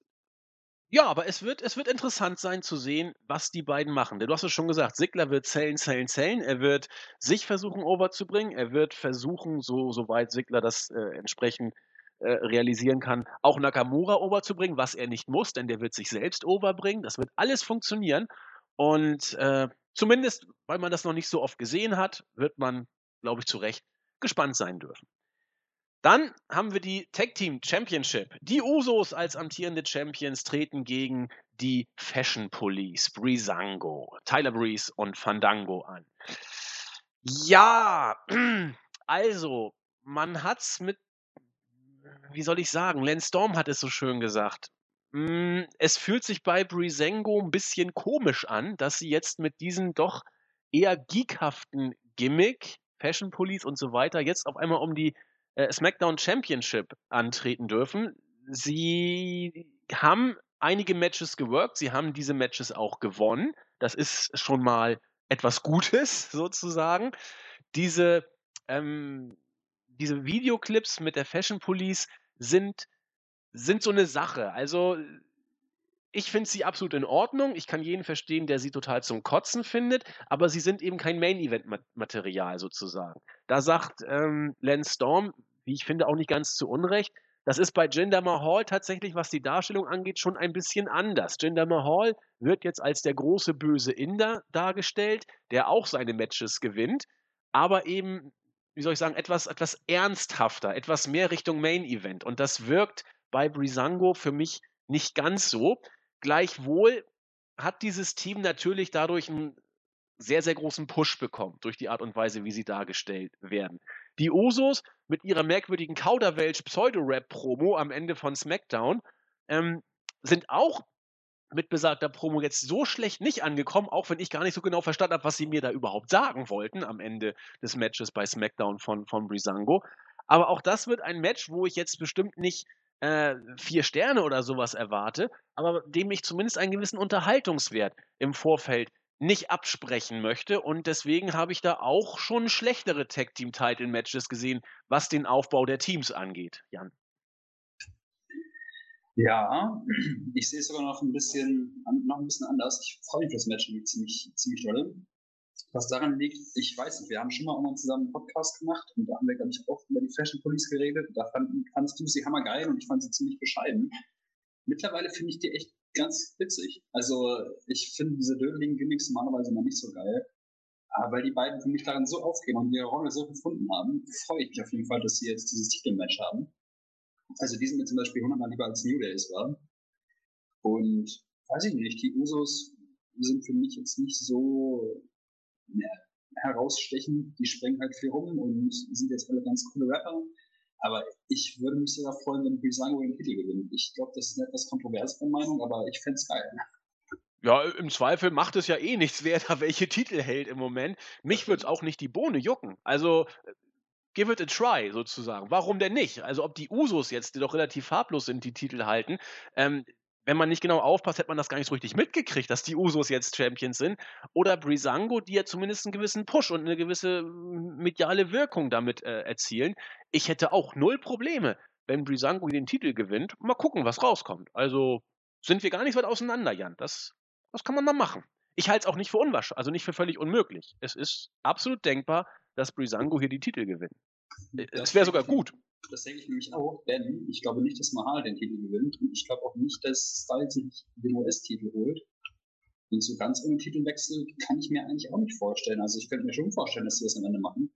ja, aber es wird, es wird interessant sein zu sehen, was die beiden machen. Denn du hast es schon gesagt, Sigler wird zählen, zählen, zählen. Er wird sich versuchen, overzubringen. Er wird versuchen, so, soweit Sigler das äh, entsprechend äh, realisieren kann, auch Nakamura overzubringen, was er nicht muss, denn der wird sich selbst overbringen. Das wird alles funktionieren. Und äh, zumindest, weil man das noch nicht so oft gesehen hat, wird man, glaube ich, zu Recht gespannt sein dürfen. Dann haben wir die Tag Team Championship. Die Usos als amtierende Champions treten gegen die Fashion Police, Breezango, Tyler Breeze und Fandango an. Ja, also, man hat's mit, wie soll ich sagen, Lance Storm hat es so schön gesagt. Hm, es fühlt sich bei Breezango ein bisschen komisch an, dass sie jetzt mit diesem doch eher geekhaften Gimmick, Fashion Police und so weiter, jetzt auf einmal um die äh, SmackDown Championship antreten dürfen. Sie haben einige Matches geworkt, sie haben diese Matches auch gewonnen. Das ist schon mal etwas Gutes sozusagen. Diese, ähm, diese Videoclips mit der Fashion Police sind, sind so eine Sache. Also ich finde sie absolut in Ordnung. Ich kann jeden verstehen, der sie total zum Kotzen findet, aber sie sind eben kein Main-Event-Material sozusagen. Da sagt ähm, Lance Storm, wie ich finde, auch nicht ganz zu Unrecht, das ist bei Jinder Mahal tatsächlich, was die Darstellung angeht, schon ein bisschen anders. Jinder Mahal wird jetzt als der große böse Inder dargestellt, der auch seine Matches gewinnt, aber eben, wie soll ich sagen, etwas, etwas ernsthafter, etwas mehr Richtung Main Event. Und das wirkt bei Brisango für mich nicht ganz so. Gleichwohl hat dieses Team natürlich dadurch einen sehr, sehr großen Push bekommen, durch die Art und Weise, wie sie dargestellt werden. Die Usos mit ihrer merkwürdigen Kauderwelsch-Pseudo-Rap-Promo am Ende von SmackDown ähm, sind auch mit besagter Promo jetzt so schlecht nicht angekommen, auch wenn ich gar nicht so genau verstanden habe, was sie mir da überhaupt sagen wollten am Ende des Matches bei SmackDown von, von Brisango. Aber auch das wird ein Match, wo ich jetzt bestimmt nicht äh, vier Sterne oder sowas erwarte, aber dem ich zumindest einen gewissen Unterhaltungswert im Vorfeld nicht absprechen möchte. Und deswegen habe ich da auch schon schlechtere Tag-Team-Title-Matches gesehen, was den Aufbau der Teams angeht, Jan.
Ja, ich sehe es sogar noch ein bisschen, noch ein bisschen anders. Ich freue mich für das Match ziemlich, ziemlich doll. Was daran liegt, ich weiß nicht, wir haben schon mal irgendwann zusammen einen Podcast gemacht und da haben wir, glaube ich, auch über die Fashion Police geredet. Da fand, fandest du sie hammergeil und ich fand sie ziemlich bescheiden. Mittlerweile finde ich die echt ganz witzig. Also ich finde diese dödeligen Gimmicks normalerweise noch nicht so geil. Aber weil die beiden für mich darin so aufgehen und ihre Rolle so gefunden haben, freue ich mich auf jeden Fall, dass sie jetzt dieses Titelmatch haben. Also die sind mir zum Beispiel hundertmal lieber als New Days war. Und weiß ich nicht, die Usos sind für mich jetzt nicht so ja, herausstechend. Die sprengen halt viel rum und sind jetzt alle ganz coole Rapper. Aber ich würde mich sogar freuen, wenn Brisango den Titel gewinnt. Ich glaube, das ist eine etwas kontroversere Meinung, aber ich fände es geil.
Ja, im Zweifel macht es ja eh nichts, wer da welche Titel hält im Moment. Mich würde es auch nicht die Bohne jucken. Also, give it a try, sozusagen. Warum denn nicht? Also, ob die Usos jetzt, die doch relativ farblos sind, die Titel halten, ähm, wenn man nicht genau aufpasst, hätte man das gar nicht so richtig mitgekriegt, dass die Usos jetzt Champions sind. Oder Brisango, die ja zumindest einen gewissen Push und eine gewisse mediale Wirkung damit äh, erzielen. Ich hätte auch null Probleme, wenn Brisango den Titel gewinnt. Mal gucken, was rauskommt. Also sind wir gar nicht weit auseinander, Jan. Das, das kann man mal machen. Ich halte es auch nicht für unwahrscheinlich, also nicht für völlig unmöglich. Es ist absolut denkbar, dass Brisango hier die Titel gewinnt. Es wäre sogar gut.
Das denke ich nämlich auch, denn ich glaube nicht, dass Mahal den Titel gewinnt und ich glaube auch nicht, dass Styles sich den US-Titel holt. Und so ganz ohne Titelwechsel kann ich mir eigentlich auch nicht vorstellen. Also ich könnte mir schon vorstellen, dass sie das am Ende machen.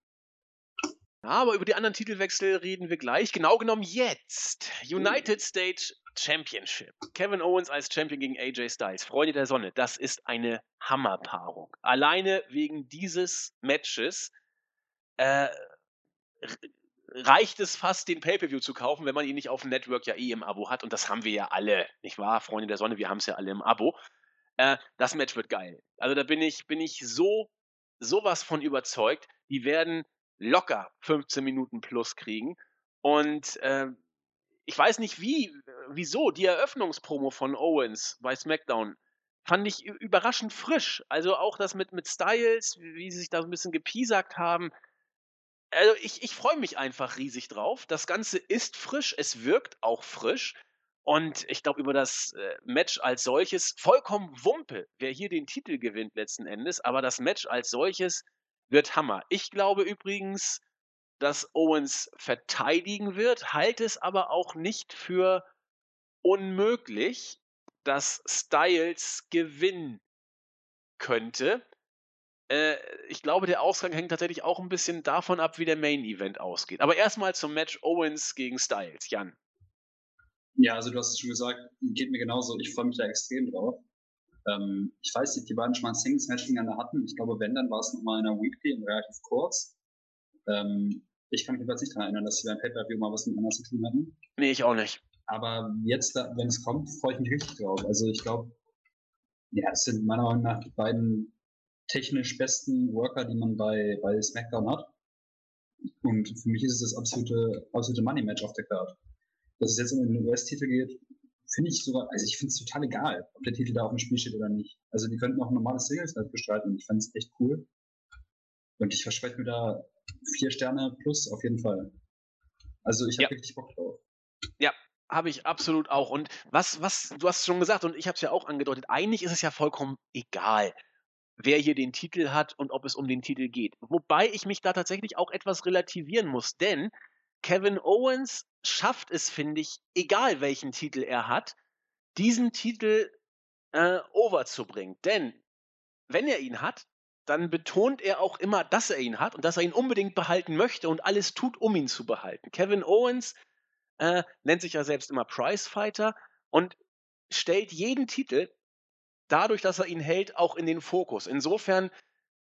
Aber über die anderen Titelwechsel reden wir gleich. Genau genommen jetzt. United States Championship. Kevin Owens als Champion gegen AJ Styles. Freunde der Sonne, das ist eine Hammerpaarung. Alleine wegen dieses Matches äh, reicht es fast, den Pay-Per-View zu kaufen, wenn man ihn nicht auf dem Network ja eh im Abo hat. Und das haben wir ja alle, nicht wahr, Freunde der Sonne? Wir haben es ja alle im Abo. Äh, das Match wird geil. Also da bin ich, bin ich so, sowas von überzeugt. Die werden locker 15 Minuten plus kriegen. Und äh, ich weiß nicht wie, wieso, die Eröffnungspromo von Owens bei SmackDown fand ich überraschend frisch. Also auch das mit, mit Styles, wie sie sich da so ein bisschen gepiesackt haben also ich, ich freue mich einfach riesig drauf. Das Ganze ist frisch, es wirkt auch frisch. Und ich glaube, über das äh, Match als solches, vollkommen Wumpe, wer hier den Titel gewinnt letzten Endes, aber das Match als solches wird Hammer. Ich glaube übrigens, dass Owens verteidigen wird, halte es aber auch nicht für unmöglich, dass Styles gewinnen könnte. Äh, ich glaube, der Ausgang hängt tatsächlich auch ein bisschen davon ab, wie der Main Event ausgeht. Aber erstmal zum Match Owens gegen Styles. Jan.
Ja, also du hast es schon gesagt, geht mir genauso. Ich freue mich da extrem drauf. Ähm, ich weiß nicht, die beiden schon mal ein Singles-Match gegeneinander hatten. Ich glaube, wenn, dann war es nochmal in einer Weekly und relativ kurz. Ähm, ich kann mich jedenfalls nicht daran erinnern, dass sie beim Pay-Per-View mal was miteinander zu tun hatten.
Nee, ich auch nicht.
Aber jetzt, wenn es kommt, freue ich mich richtig drauf. Also ich glaube, ja, es sind meiner Meinung nach die beiden technisch besten Worker, die man bei, bei SmackDown hat. Und für mich ist es das absolute, absolute Money-Match auf der Card. Dass es jetzt um den US-Titel geht, finde ich sogar, also ich finde es total egal, ob der Titel da auf dem Spiel steht oder nicht. Also die könnten auch ein normales Singles-Match bestreiten und ich fand es echt cool. Und ich verspreche mir da vier Sterne plus auf jeden Fall. Also ich habe ja. richtig Bock drauf.
Ja, habe ich absolut auch. Und was, was, du hast es schon gesagt und ich habe es ja auch angedeutet, eigentlich ist es ja vollkommen egal, wer hier den Titel hat und ob es um den Titel geht. Wobei ich mich da tatsächlich auch etwas relativieren muss, denn Kevin Owens schafft es, finde ich, egal welchen Titel er hat, diesen Titel äh, overzubringen. Denn wenn er ihn hat, dann betont er auch immer, dass er ihn hat und dass er ihn unbedingt behalten möchte und alles tut, um ihn zu behalten. Kevin Owens äh, nennt sich ja selbst immer Prizefighter und stellt jeden Titel dadurch, dass er ihn hält, auch in den Fokus. Insofern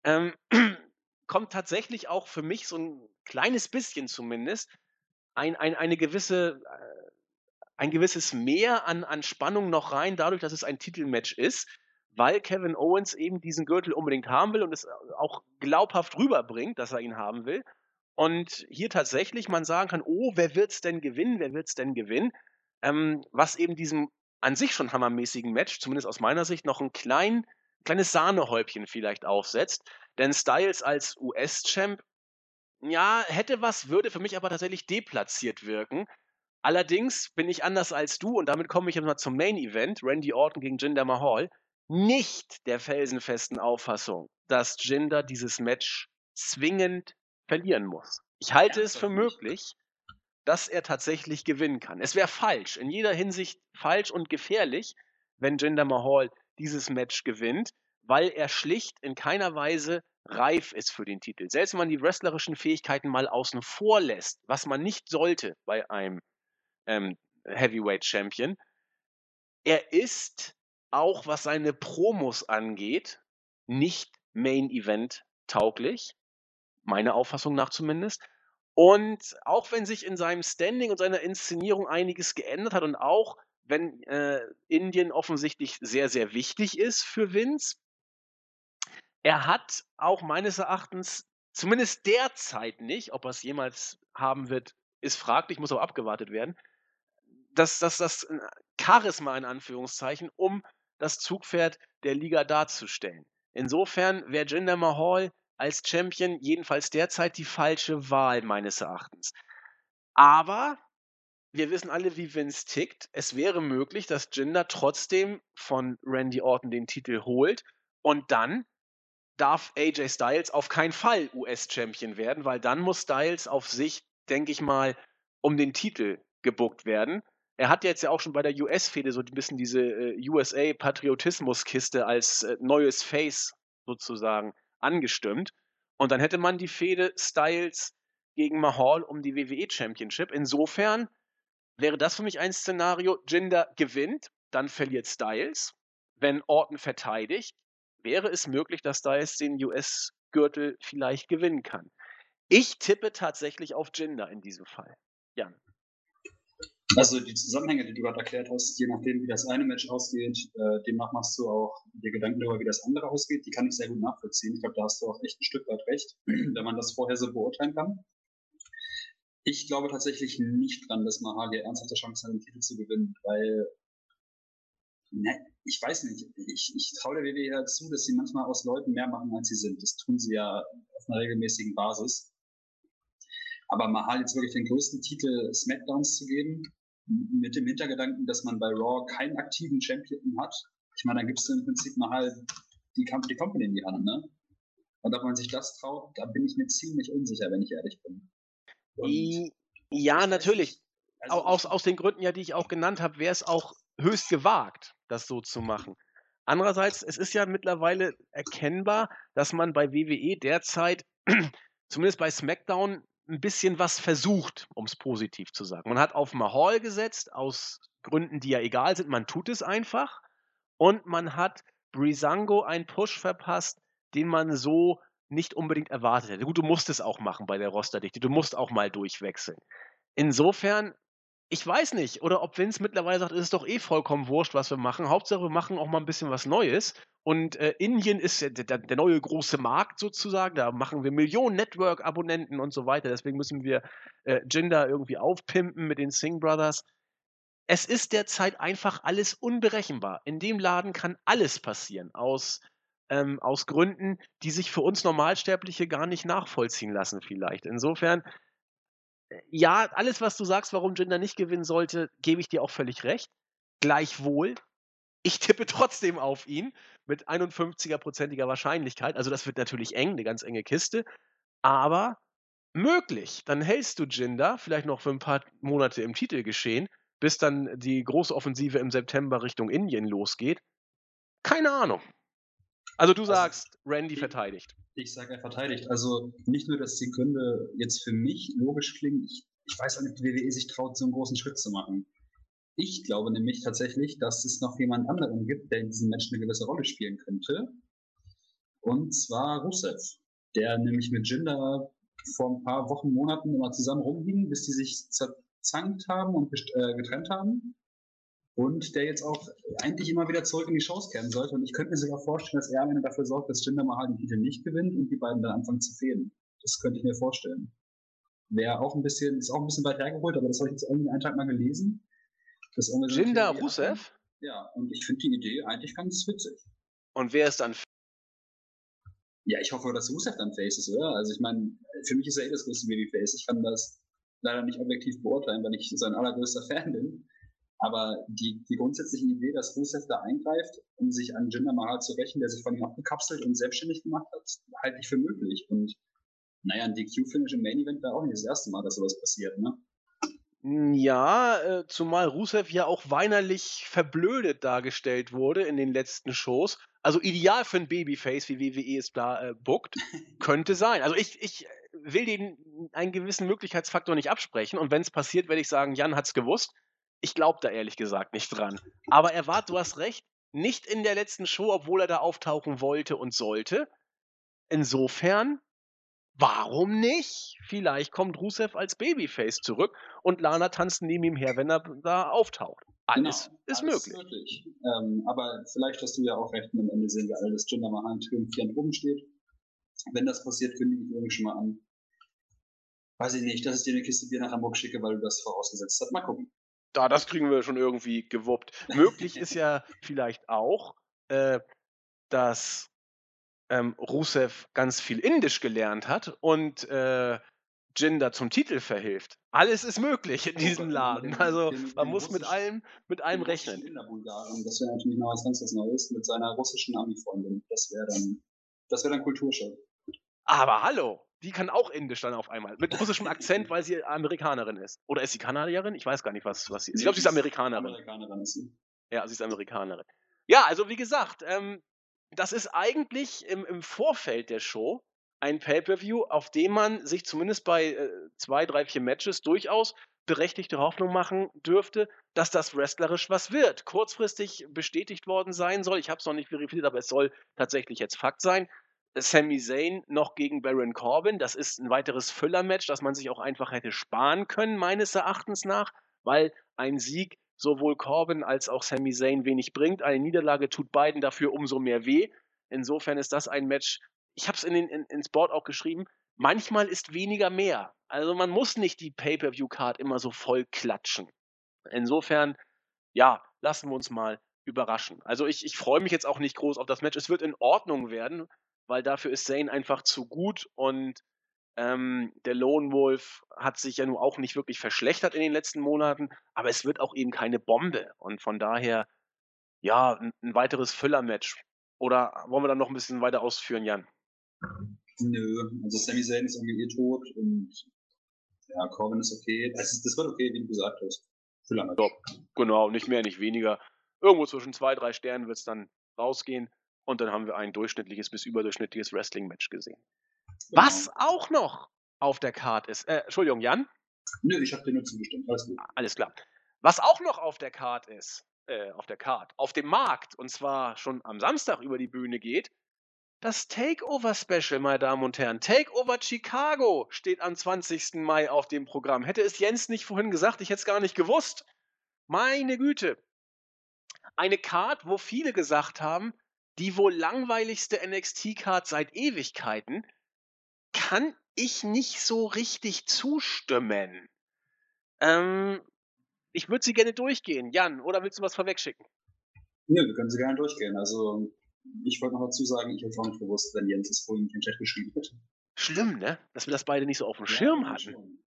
ähm, kommt tatsächlich auch für mich so ein kleines bisschen zumindest ein, ein, eine gewisse, äh, ein gewisses Mehr an, an Spannung noch rein, dadurch, dass es ein Titelmatch ist, weil Kevin Owens eben diesen Gürtel unbedingt haben will und es auch glaubhaft rüberbringt, dass er ihn haben will. Und hier tatsächlich man sagen kann, oh, wer wird's denn gewinnen? Wer wird's denn gewinnen? Ähm, was eben diesem an sich schon hammermäßigen Match, zumindest aus meiner Sicht, noch ein klein, kleines Sahnehäubchen vielleicht aufsetzt. Denn Styles als US-Champ, ja, hätte was, würde für mich aber tatsächlich deplatziert wirken. Allerdings bin ich anders als du, und damit komme ich jetzt mal zum Main Event, Randy Orton gegen Jinder Mahal, nicht der felsenfesten Auffassung, dass Jinder dieses Match zwingend verlieren muss. Ich halte es für möglich, dass er tatsächlich gewinnen kann. Es wäre falsch, in jeder Hinsicht falsch und gefährlich, wenn Jinder Mahal dieses Match gewinnt, weil er schlicht in keiner Weise reif ist für den Titel. Selbst wenn man die wrestlerischen Fähigkeiten mal außen vor lässt, was man nicht sollte bei einem ähm, Heavyweight Champion, er ist auch was seine Promos angeht, nicht Main Event tauglich meiner Auffassung nach zumindest. Und auch wenn sich in seinem Standing und seiner Inszenierung einiges geändert hat und auch wenn äh, Indien offensichtlich sehr, sehr wichtig ist für Vince, er hat auch meines Erachtens zumindest derzeit nicht, ob er es jemals haben wird, ist fraglich, muss aber abgewartet werden, dass das, das äh, Charisma in Anführungszeichen, um das Zugpferd der Liga darzustellen. Insofern wäre Jinder Mahal als Champion jedenfalls derzeit die falsche Wahl meines Erachtens. Aber wir wissen alle, wie Vince tickt. Es wäre möglich, dass Jinder trotzdem von Randy Orton den Titel holt und dann darf AJ Styles auf keinen Fall US-Champion werden, weil dann muss Styles auf sich, denke ich mal, um den Titel gebuckt werden. Er hat jetzt ja auch schon bei der US-Fehde so ein bisschen diese äh, USA-Patriotismus-Kiste als äh, neues Face sozusagen angestimmt. Und dann hätte man die Fehde Styles gegen Mahal um die WWE Championship. Insofern wäre das für mich ein Szenario. Jinder gewinnt, dann verliert Styles. Wenn Orton verteidigt, wäre es möglich, dass Styles den US-Gürtel vielleicht gewinnen kann. Ich tippe tatsächlich auf Jinder in diesem Fall. Jan.
Also die Zusammenhänge, die du gerade erklärt hast, je nachdem, wie das eine Match ausgeht, äh, demnach machst du auch dir Gedanken darüber, wie das andere ausgeht. Die kann ich sehr gut nachvollziehen. Ich glaube, da hast du auch echt ein Stück weit recht, wenn man das vorher so beurteilen kann. Ich glaube tatsächlich nicht dran, dass Mahage ernsthafte Chance hat, den Titel zu gewinnen, weil, ne, ich weiß nicht, ich, ich traue der WWE ja zu, dass sie manchmal aus Leuten mehr machen, als sie sind. Das tun sie ja auf einer regelmäßigen Basis. Aber Mahal jetzt wirklich den größten Titel Smackdowns zu geben, mit dem Hintergedanken, dass man bei Raw keinen aktiven Champion hat. Ich meine, dann gibst du im Prinzip Mahal die, die Company in die Hand, ne? Und ob man sich das traut, da bin ich mir ziemlich unsicher, wenn ich ehrlich bin.
Und ja, natürlich. Also aus, aus den Gründen ja, die ich auch genannt habe, wäre es auch höchst gewagt, das so zu machen. Andererseits, es ist ja mittlerweile erkennbar, dass man bei WWE derzeit, zumindest bei SmackDown, ein bisschen was versucht, um es positiv zu sagen. Man hat auf Mahal gesetzt, aus Gründen, die ja egal sind. Man tut es einfach. Und man hat Brisango einen Push verpasst, den man so nicht unbedingt erwartet hätte. Gut, du musst es auch machen bei der Rosterdichte. Du musst auch mal durchwechseln. Insofern ich weiß nicht, oder ob Vince mittlerweile sagt, es ist doch eh vollkommen wurscht, was wir machen. Hauptsache, wir machen auch mal ein bisschen was Neues. Und äh, Indien ist der, der, der, neue große Markt sozusagen. Da machen wir Millionen Network-Abonnenten und so weiter. Deswegen müssen wir äh, Jinder irgendwie aufpimpen mit den Singh Brothers. Es ist derzeit einfach alles unberechenbar. In dem Laden kann alles passieren. Aus, ähm, aus Gründen, die sich für uns Normalsterbliche gar nicht nachvollziehen lassen, vielleicht. Insofern ja, alles, was du sagst, warum Jinder nicht gewinnen sollte, gebe ich dir auch völlig recht. Gleichwohl, ich tippe trotzdem auf ihn mit 51er-prozentiger Wahrscheinlichkeit. Also das wird natürlich eng, eine ganz enge Kiste, aber möglich. Dann hältst du Jinder vielleicht noch für ein paar Monate im Titel geschehen, bis dann die große Offensive im September Richtung Indien losgeht. Keine Ahnung. Also du also sagst, also, Randy ich, verteidigt.
Ich sage, er verteidigt. Also nicht nur, dass die Gründe jetzt für mich logisch klingen, ich, ich weiß auch nicht, ob die WWE sich traut, so einen großen Schritt zu machen. Ich glaube nämlich tatsächlich, dass es noch jemand anderen gibt, der in diesem Menschen eine gewisse Rolle spielen könnte. Und zwar Rusev, der nämlich mit Jinder vor ein paar Wochen, Monaten immer zusammen rumhingen, bis die sich zerzankt haben und äh, getrennt haben und der jetzt auch eigentlich immer wieder zurück in die Shows kehren sollte. Und ich könnte mir sogar vorstellen, dass er am Ende dafür sorgt, dass Jinder Mahal den Titel nicht gewinnt und die beiden dann anfangen zu fehlen. Das könnte ich mir vorstellen. Wäre auch ein bisschen, ist auch ein bisschen weit hergeholt, aber das habe ich jetzt irgendwie einen Tag mal gelesen.
Jinder Rusev?
Ja, und ich finde die Idee eigentlich ganz witzig.
Und wer ist dann
ja, ich hoffe, dass Rusev dann Face ist, oder? Also ich meine, für mich ist er eh das größte Babyface. Ich kann das leider nicht objektiv beurteilen, weil ich sein allergrößter Fan bin. Aber die, die grundsätzliche Idee, dass Rusev da eingreift, um sich an Jinder Mahal zu rächen, der sich von ihm abgekapselt und selbstständig gemacht hat, halte ich für möglich. Und naja, ein DQ-Finish im Main Event wäre auch nicht das erste Mal, dass sowas passiert, ne?
Hm, ja, äh, zumal Rusev ja auch weinerlich verblödet dargestellt wurde in den letzten Shows. Also ideal für ein Babyface, wie WWE es da äh, bookt, könnte sein. Also ich, ich will den einen gewissen Möglichkeitsfaktor nicht absprechen. Und wenn es passiert, werde ich sagen, Jan hat's gewusst. Ich glaube da ehrlich gesagt nicht dran. Aber er war, du hast recht, nicht in der letzten Show, obwohl er da auftauchen wollte und sollte. Insofern, warum nicht? Vielleicht kommt Rusev als Babyface zurück und Lana tanzt neben ihm her, wenn er da auftaucht. Alles genau, ist alles möglich. möglich.
Ähm, aber vielleicht hast du ja auch recht, am Ende sehen wir alle, dass Jinder Mahan triumphierend oben steht. Wenn das passiert, kündige ich übrigens schon mal an. Weiß ich nicht, dass ich dir eine Kiste Bier nach Hamburg schicke, weil du das vorausgesetzt hast. Mal gucken
da, das kriegen wir schon irgendwie gewuppt. Möglich ist ja vielleicht auch, äh, dass ähm, Rusev ganz viel Indisch gelernt hat und äh, Jinder zum Titel verhilft. Alles ist möglich in diesem Laden. Also man muss mit allem, mit allem rechnen.
Das wäre natürlich noch was ganz was Neues mit seiner russischen Ami-Freundin. Das wäre dann, das wäre dann Kulturschock.
Aber hallo, die kann auch Indisch dann auf einmal. Mit russischem Akzent, weil sie Amerikanerin ist. Oder ist sie Kanadierin? Ich weiß gar nicht, was, was sie ist. Ich glaube, sie ist Amerikanerin. Amerikanerin ist sie. Ja, sie ist Amerikanerin. Ja, also wie gesagt, ähm, das ist eigentlich im, im Vorfeld der Show ein Pay-Per-View, auf dem man sich zumindest bei äh, zwei, drei, vier Matches durchaus berechtigte Hoffnung machen dürfte, dass das wrestlerisch was wird. Kurzfristig bestätigt worden sein soll. Ich habe es noch nicht verifiziert, aber es soll tatsächlich jetzt Fakt sein. Sami Zayn noch gegen Baron Corbin. Das ist ein weiteres Füller-Match, das man sich auch einfach hätte sparen können, meines Erachtens nach, weil ein Sieg sowohl Corbin als auch Sami Zayn wenig bringt. Eine Niederlage tut beiden dafür umso mehr weh. Insofern ist das ein Match, ich habe es in den in, ins Board auch geschrieben, manchmal ist weniger mehr. Also man muss nicht die Pay-per-view-Card immer so voll klatschen. Insofern, ja, lassen wir uns mal überraschen. Also ich, ich freue mich jetzt auch nicht groß auf das Match. Es wird in Ordnung werden, weil dafür ist Zane einfach zu gut und ähm, der Lone Wolf hat sich ja nun auch nicht wirklich verschlechtert in den letzten Monaten, aber es wird auch eben keine Bombe und von daher, ja, ein, ein weiteres Füller-Match. Oder wollen wir dann noch ein bisschen weiter ausführen, Jan?
Nö, also Sami Zayn ist irgendwie eh tot und ja, Corbin ist okay. Das, das wird okay, wie du gesagt hast.
Füller-Match. Ja, genau, nicht mehr, nicht weniger. Irgendwo zwischen zwei, drei Sternen wird es dann rausgehen und dann haben wir ein durchschnittliches bis überdurchschnittliches Wrestling-Match gesehen. Genau. Was auch noch auf der Card ist, äh, Entschuldigung, Jan?
Nö, ich habe dir nur zugestimmt.
Alles, Alles klar. Was auch noch auf der Card ist, äh, auf der Card, auf dem Markt, und zwar schon am Samstag über die Bühne geht, das Takeover Special, meine Damen und Herren. Takeover Chicago steht am 20. Mai auf dem Programm. Hätte es Jens nicht vorhin gesagt, ich hätte es gar nicht gewusst. Meine Güte. Eine Card, wo viele gesagt haben, die wohl langweiligste NXT-Card seit Ewigkeiten, kann ich nicht so richtig zustimmen. Ähm, ich würde sie gerne durchgehen. Jan, oder willst du was vorwegschicken?
Nö, wir können sie gerne durchgehen. Also ich wollte noch dazu sagen, ich hätte es auch nicht gewusst, wenn Jens es vorhin in den Chat geschrieben hätte.
Schlimm, ne? Dass wir das beide nicht so auf dem ja, Schirm hatten. Schon.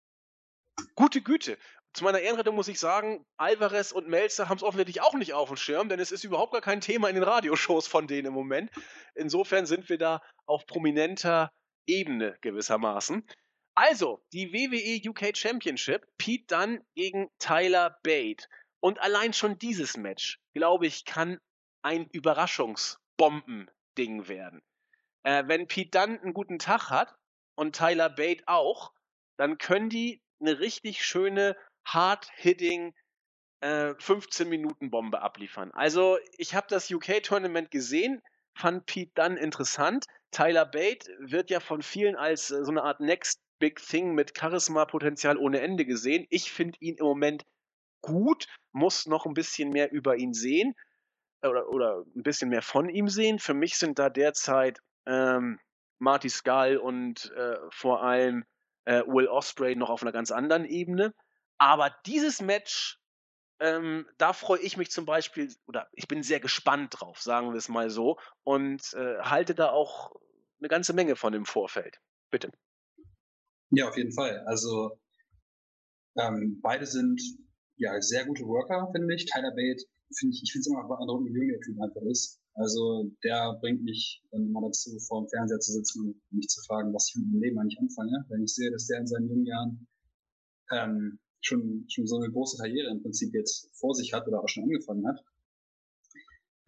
Gute Güte. Zu meiner Ehrenrettung muss ich sagen, Alvarez und Melzer haben es offensichtlich auch nicht auf dem Schirm, denn es ist überhaupt gar kein Thema in den Radioshows von denen im Moment. Insofern sind wir da auf prominenter Ebene gewissermaßen. Also, die WWE UK Championship, Pete Dunn gegen Tyler Bate. Und allein schon dieses Match, glaube ich, kann ein Überraschungs- Bombending werden. Äh, wenn Pete Dunn einen guten Tag hat und Tyler Bate auch, dann können die eine richtig schöne hard-hitting äh, 15-Minuten-Bombe abliefern. Also ich habe das UK-Tournament gesehen, fand Pete Dunn interessant. Tyler Bate wird ja von vielen als äh, so eine Art Next Big Thing mit Charisma-Potenzial ohne Ende gesehen. Ich finde ihn im Moment gut, muss noch ein bisschen mehr über ihn sehen oder, oder ein bisschen mehr von ihm sehen. Für mich sind da derzeit ähm, Marty Skull und äh, vor allem äh, Will Osprey noch auf einer ganz anderen Ebene. Aber dieses Match, ähm, da freue ich mich zum Beispiel, oder ich bin sehr gespannt drauf, sagen wir es mal so, und äh, halte da auch eine ganze Menge von dem Vorfeld. Bitte.
Ja, auf jeden Fall. Also ähm, beide sind ja sehr gute Worker, finde ich. Tyler Bate finde ich, ich finde es immer beeindruckend, wie jung der Typ einfach ist. Also der bringt mich dann mal dazu, vor dem Fernseher zu sitzen und mich zu fragen, was ich mit meinem Leben eigentlich anfange. Wenn ich sehe, dass der in seinen jungen Jahren ähm, schon, schon so eine große Karriere im Prinzip jetzt vor sich hat oder auch schon angefangen hat.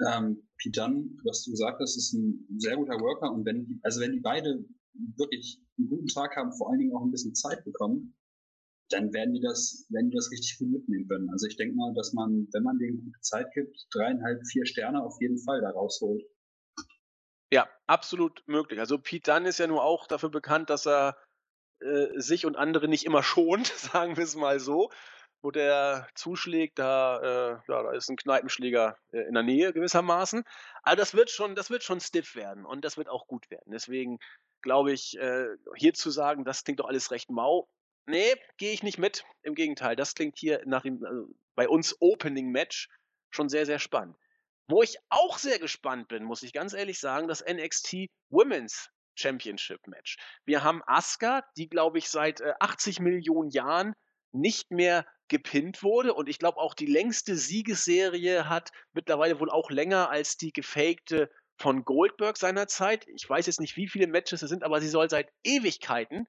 Ähm, Pete Dunn, was du gesagt hast, ist ein sehr guter Worker und wenn die, also wenn die beide wirklich einen guten Tag haben, vor allen Dingen auch ein bisschen Zeit bekommen, dann werden die das, werden die das richtig gut mitnehmen können. Also ich denke mal, dass man, wenn man denen gute Zeit gibt, dreieinhalb, vier Sterne auf jeden Fall da rausholt.
Ja, absolut möglich. Also Pete Dunn ist ja nur auch dafür bekannt, dass er äh, sich und andere nicht immer schont, sagen wir es mal so. Wo der zuschlägt, da, äh, ja, da ist ein Kneipenschläger äh, in der Nähe gewissermaßen. Aber das wird schon, das wird schon stiff werden und das wird auch gut werden. Deswegen glaube ich, äh, hier zu sagen, das klingt doch alles recht mau, Nee, gehe ich nicht mit. Im Gegenteil, das klingt hier nach dem also bei uns Opening Match schon sehr, sehr spannend. Wo ich auch sehr gespannt bin, muss ich ganz ehrlich sagen, das NXT Women's Championship Match. Wir haben Asuka, die glaube ich seit äh, 80 Millionen Jahren nicht mehr gepinnt wurde und ich glaube auch die längste Siegesserie hat mittlerweile wohl auch länger als die gefakte von Goldberg seinerzeit. Ich weiß jetzt nicht, wie viele Matches es sind, aber sie soll seit Ewigkeiten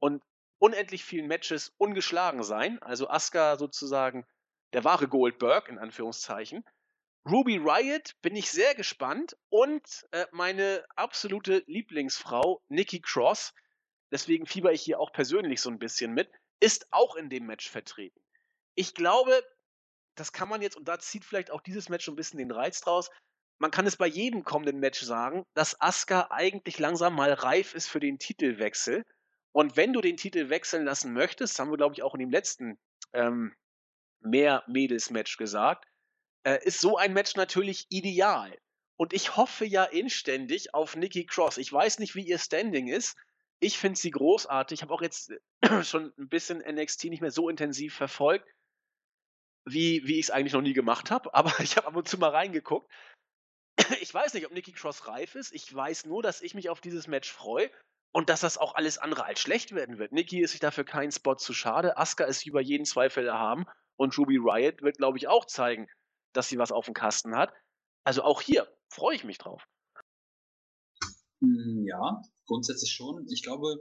und unendlich vielen Matches ungeschlagen sein. Also Asuka sozusagen der wahre Goldberg in Anführungszeichen. Ruby Riot bin ich sehr gespannt und äh, meine absolute Lieblingsfrau Nikki Cross, deswegen fieber ich hier auch persönlich so ein bisschen mit, ist auch in dem Match vertreten. Ich glaube, das kann man jetzt, und da zieht vielleicht auch dieses Match so ein bisschen den Reiz draus, man kann es bei jedem kommenden Match sagen, dass Asuka eigentlich langsam mal reif ist für den Titelwechsel. Und wenn du den Titel wechseln lassen möchtest, haben wir, glaube ich, auch in dem letzten ähm, Mehr-Mädels-Match gesagt, äh, ist so ein Match natürlich ideal. Und ich hoffe ja inständig auf Nikki Cross. Ich weiß nicht, wie ihr Standing ist. Ich finde sie großartig. Ich habe auch jetzt schon ein bisschen NXT nicht mehr so intensiv verfolgt, wie, wie ich es eigentlich noch nie gemacht habe. Aber ich habe ab und zu mal reingeguckt. Ich weiß nicht, ob Nikki Cross reif ist. Ich weiß nur, dass ich mich auf dieses Match freue und dass das auch alles andere als schlecht werden wird. Nikki ist sich dafür keinen Spot zu schade. Asuka ist über jeden Zweifel erhaben. Und Ruby Riot wird, glaube ich, auch zeigen, dass sie was auf dem Kasten hat. Also auch hier freue ich mich drauf.
Hm, ja, grundsätzlich schon. Ich glaube,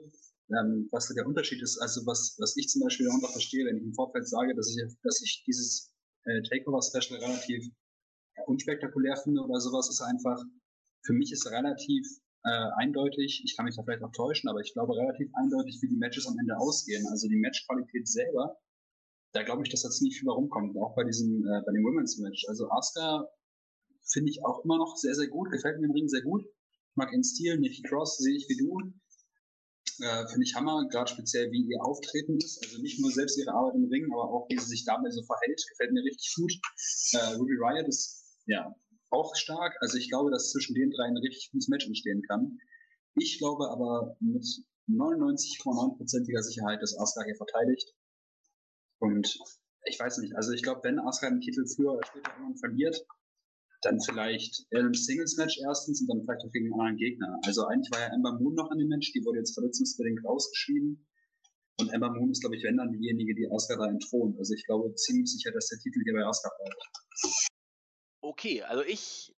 ähm, was der Unterschied ist, also was, was ich zum Beispiel darunter verstehe, wenn ich im Vorfeld sage, dass ich, dass ich dieses äh, Takeover-Special relativ unspektakulär finde oder sowas, ist einfach, für mich ist relativ äh, eindeutig, ich kann mich da vielleicht auch täuschen, aber ich glaube relativ eindeutig, wie die Matches am Ende ausgehen. Also die Matchqualität selber, da glaube ich, dass da ziemlich viel rumkommt, auch bei diesem, äh, bei dem Women's Match. Also Asuka finde ich auch immer noch sehr, sehr gut, gefällt mir im Ring sehr gut. Ich mag ihren Stil, Nikki Cross sehe ich wie du. Äh, finde ich Hammer, gerade speziell wie ihr Auftreten ist. Also nicht nur selbst ihre Arbeit im Ring, aber auch wie sie sich dabei so verhält, gefällt mir richtig gut. Äh, Ruby Riot ist ja auch stark. Also ich glaube, dass zwischen den drei ein richtig gutes Match entstehen kann. Ich glaube aber mit 99,9%iger Sicherheit, dass Asuka hier verteidigt. Und ich weiß nicht, also ich glaube, wenn Asuka den Titel früher oder später irgendwann verliert, dann vielleicht einem Singles-Match erstens und dann vielleicht auch gegen einen anderen Gegner. Also eigentlich war ja Ember Moon noch an dem Match, die wurde jetzt verletzungsbedingt rausgeschrieben. Und Ember Moon ist, glaube ich, wenn dann diejenige, die Asuka da entthront. Also ich glaube ziemlich sicher, dass der Titel hier bei Asuka bleibt.
Okay, also ich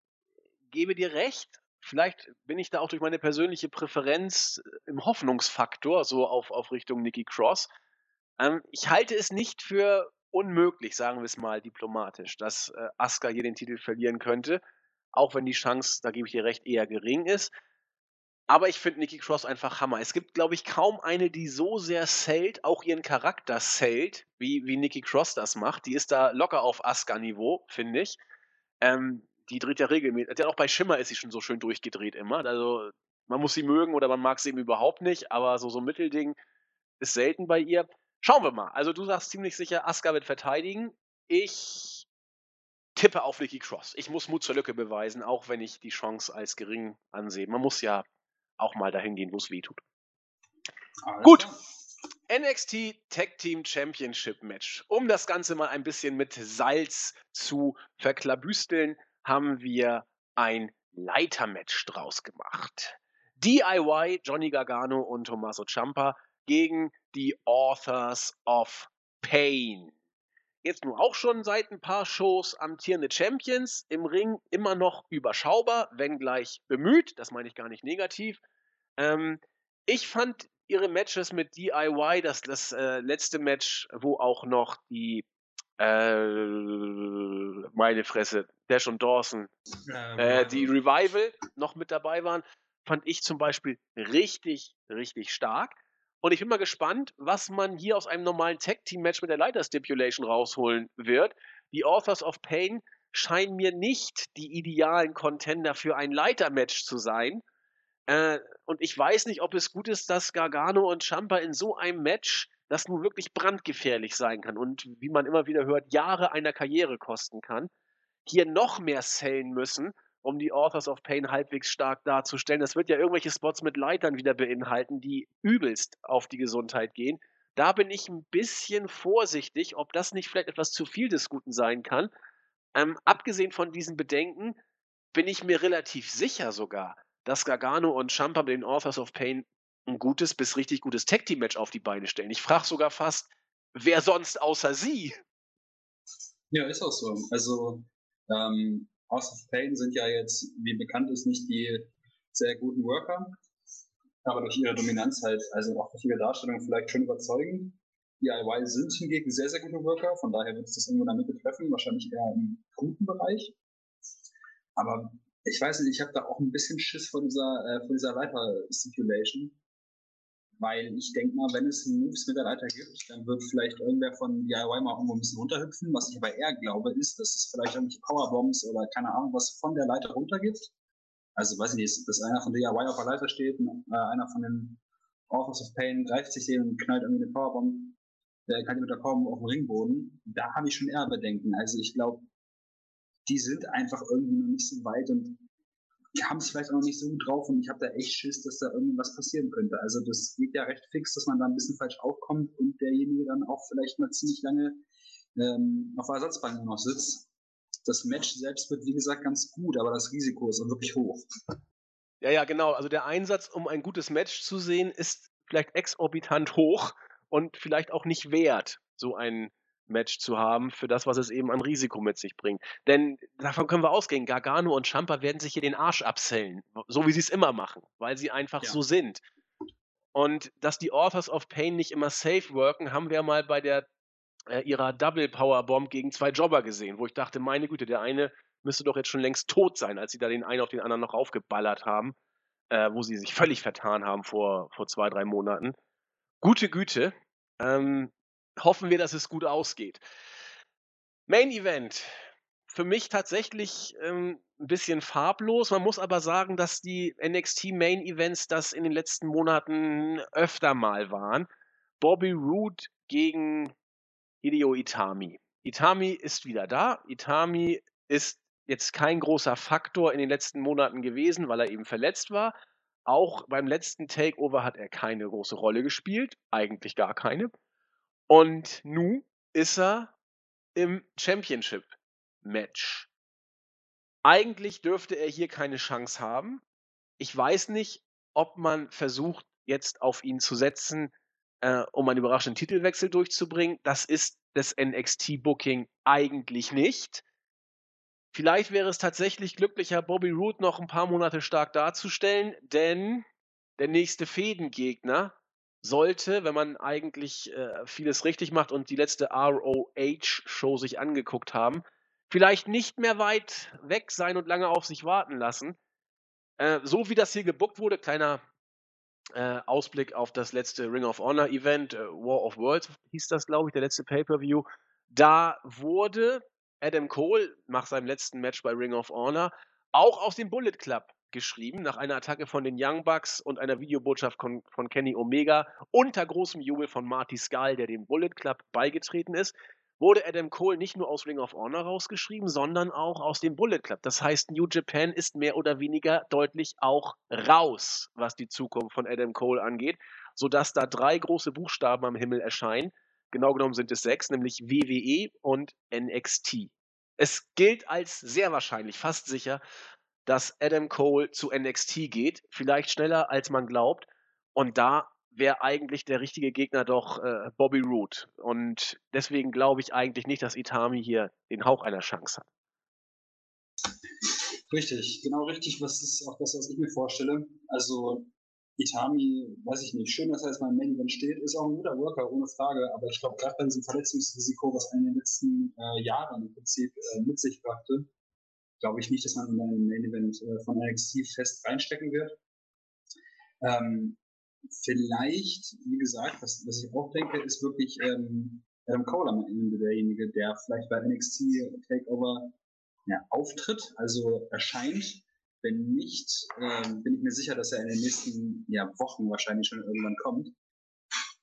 gebe dir recht. Vielleicht bin ich da auch durch meine persönliche Präferenz im Hoffnungsfaktor so auf, auf Richtung Nikki Cross. Ähm, ich halte es nicht für unmöglich, sagen wir es mal diplomatisch, dass äh, Asuka hier den Titel verlieren könnte. Auch wenn die Chance, da gebe ich dir recht, eher gering ist. Aber ich finde Nikki Cross einfach Hammer. Es gibt, glaube ich, kaum eine, die so sehr zählt, auch ihren Charakter zählt, wie, wie Nikki Cross das macht. Die ist da locker auf Asuka-Niveau, finde ich. Ähm, die dreht ja regelmäßig. Auch bei Schimmer ist sie schon so schön durchgedreht immer. Also man muss sie mögen oder man mag sie eben überhaupt nicht, aber so so ein Mittelding ist selten bei ihr. Schauen wir mal. Also du sagst ziemlich sicher, Asuka wird verteidigen. Ich tippe auf Nikki Cross. Ich muss Mut zur Lücke beweisen, auch wenn ich die Chance als gering ansehe. Man muss ja auch mal dahin gehen, wo es weh tut. Gut. NXT Tag Team Championship Match. Um das Ganze mal ein bisschen mit Salz zu verklabüsteln, haben wir ein Leitermatch draus gemacht. DIY, Johnny Gargano und Tommaso Ciampa gegen die Authors of Pain. Jetzt nur auch schon seit ein paar Shows amtierende Champions, im Ring immer noch überschaubar, wenngleich bemüht, das meine ich gar nicht negativ. Ähm, ich fand ihre Matches mit DIY, das, das äh, letzte Match, wo auch noch die äh, meine Fresse, Dash und Dawson, äh, die Revival noch mit dabei waren, fand ich zum Beispiel richtig, richtig stark. Und ich bin mal gespannt, was man hier aus einem normalen Tag-Team-Match mit der Leiter-Stipulation rausholen wird. Die Authors of Pain scheinen mir nicht die idealen Contender für ein Leiter-Match zu sein. Äh, und ich weiß nicht, ob es gut ist, dass Gargano und Champa in so einem Match, das nun wirklich brandgefährlich sein kann und wie man immer wieder hört, Jahre einer Karriere kosten kann, hier noch mehr sellen müssen, um die Authors of Pain halbwegs stark darzustellen. Das wird ja irgendwelche Spots mit Leitern wieder beinhalten, die übelst auf die Gesundheit gehen. Da bin ich ein bisschen vorsichtig, ob das nicht vielleicht etwas zu viel des Guten sein kann. Ähm, abgesehen von diesen Bedenken bin ich mir relativ sicher sogar, dass Gargano und Champa mit den Authors of Pain ein gutes bis richtig gutes Tag Team Match auf die Beine stellen. Ich frage sogar fast, wer sonst außer sie?
Ja, ist auch so. Also ähm, House of Pain sind ja jetzt, wie bekannt ist, nicht die sehr guten Worker, aber durch ihre Dominanz halt, also auch durch ihre Darstellung vielleicht schon überzeugend. DIY sind hingegen sehr, sehr gute Worker, von daher wird es das irgendwo in der Mitte treffen, wahrscheinlich eher im guten Bereich. Aber ich weiß nicht, ich habe da auch ein bisschen Schiss vor dieser, äh, vor dieser Leiter-Stipulation. Weil ich denke mal, wenn es Moves mit der Leiter gibt, dann wird vielleicht irgendwer von DIY mal irgendwo ein bisschen runterhüpfen. Was ich aber eher glaube, ist, dass es vielleicht irgendwelche Powerbombs oder keine Ahnung was von der Leiter runtergibt. Also weiß ich nicht, dass einer von DIY auf der Leiter steht und äh, einer von den Authors of Pain greift sich den und knallt irgendwie eine Powerbomb, der kann mit der Powerbomb auf dem Ringboden. Da habe ich schon eher Bedenken. Also ich glaube, die sind einfach irgendwie noch nicht so weit und haben es vielleicht auch noch nicht so gut drauf und ich habe da echt Schiss, dass da irgendwas passieren könnte. Also das geht ja recht fix, dass man da ein bisschen falsch aufkommt und derjenige dann auch vielleicht mal ziemlich lange ähm, auf der Ersatzbank noch sitzt. Das Match selbst wird, wie gesagt, ganz gut, aber das Risiko ist wirklich hoch.
Ja, ja, genau. Also der Einsatz, um ein gutes Match zu sehen, ist vielleicht exorbitant hoch und vielleicht auch nicht wert, so ein Match zu haben für das, was es eben an Risiko mit sich bringt. Denn davon können wir ausgehen, Gargano und Champa werden sich hier den Arsch absellen, so wie sie es immer machen, weil sie einfach ja. so sind. Und dass die Authors of Pain nicht immer safe worken, haben wir mal bei der äh, ihrer Double Power Bomb gegen zwei Jobber gesehen, wo ich dachte, meine Güte, der eine müsste doch jetzt schon längst tot sein, als sie da den einen auf den anderen noch aufgeballert haben, äh, wo sie sich völlig vertan haben vor, vor zwei, drei Monaten. Gute Güte. Ähm, hoffen wir, dass es gut ausgeht. Main Event. Für mich tatsächlich ähm, ein bisschen farblos. Man muss aber sagen, dass die NXT Main Events das in den letzten Monaten öfter mal waren. Bobby Roode gegen Hideo Itami. Itami ist wieder da. Itami ist jetzt kein großer Faktor in den letzten Monaten gewesen, weil er eben verletzt war. Auch beim letzten Takeover hat er keine große Rolle gespielt, eigentlich gar keine. Und nun ist er im Championship-Match. Eigentlich dürfte er hier keine Chance haben. Ich weiß nicht, ob man versucht, jetzt auf ihn zu setzen, äh, um einen überraschenden Titelwechsel durchzubringen. Das ist das NXT-Booking eigentlich nicht. Vielleicht wäre es tatsächlich glücklicher, Bobby Roode noch ein paar Monate stark darzustellen, denn der nächste Fädengegner sollte, wenn man eigentlich äh, vieles richtig macht und die letzte ROH-Show sich angeguckt haben, vielleicht nicht mehr weit weg sein und lange auf sich warten lassen. Äh, so wie das hier gebuckt wurde, kleiner äh, Ausblick auf das letzte Ring of Honor Event, äh, War of Worlds hieß das, glaube ich, der letzte Pay-Per-View. Da wurde Adam Cole nach seinem letzten Match bei Ring of Honor auch aus dem Bullet Club geschrieben, nach einer Attacke von den Young Bucks und einer Videobotschaft von, von Kenny Omega unter großem Jubel von Marty Skull, der dem Bullet Club beigetreten ist, wurde Adam Cole nicht nur aus Ring of Honor rausgeschrieben, sondern auch aus dem Bullet Club. Das heißt, New Japan ist mehr oder weniger deutlich auch raus, was die Zukunft von Adam Cole angeht, sodass da drei große Buchstaben am Himmel erscheinen. Genau genommen sind es sechs, nämlich WWE und NXT. Es gilt als sehr wahrscheinlich, fast sicher, dass Adam Cole zu NXT geht, vielleicht schneller als man glaubt. Und da wäre eigentlich der richtige Gegner doch äh, Bobby Roode. Und deswegen glaube ich eigentlich nicht, dass Itami hier den Hauch einer Chance hat.
Richtig, genau richtig, was ist auch das, was ich mir vorstelle. Also Itami, weiß ich nicht, schön, dass er jetzt mal im Main Event steht, ist auch ein guter Worker, ohne Frage, aber ich glaube, gerade bei diesem Verletzungsrisiko, was er in den letzten äh, Jahren im Prinzip äh, mit sich brachte, glaube ich nicht, dass man in ein Main Event äh, von NXT fest reinstecken wird. Ähm, vielleicht, wie gesagt, was, was ich auch denke, ist wirklich ähm, Adam Cole am Ende derjenige, der vielleicht bei NXT Takeover ja, auftritt, also erscheint. Wenn nicht, äh, bin ich mir sicher, dass er in den nächsten ja, Wochen wahrscheinlich schon irgendwann kommt.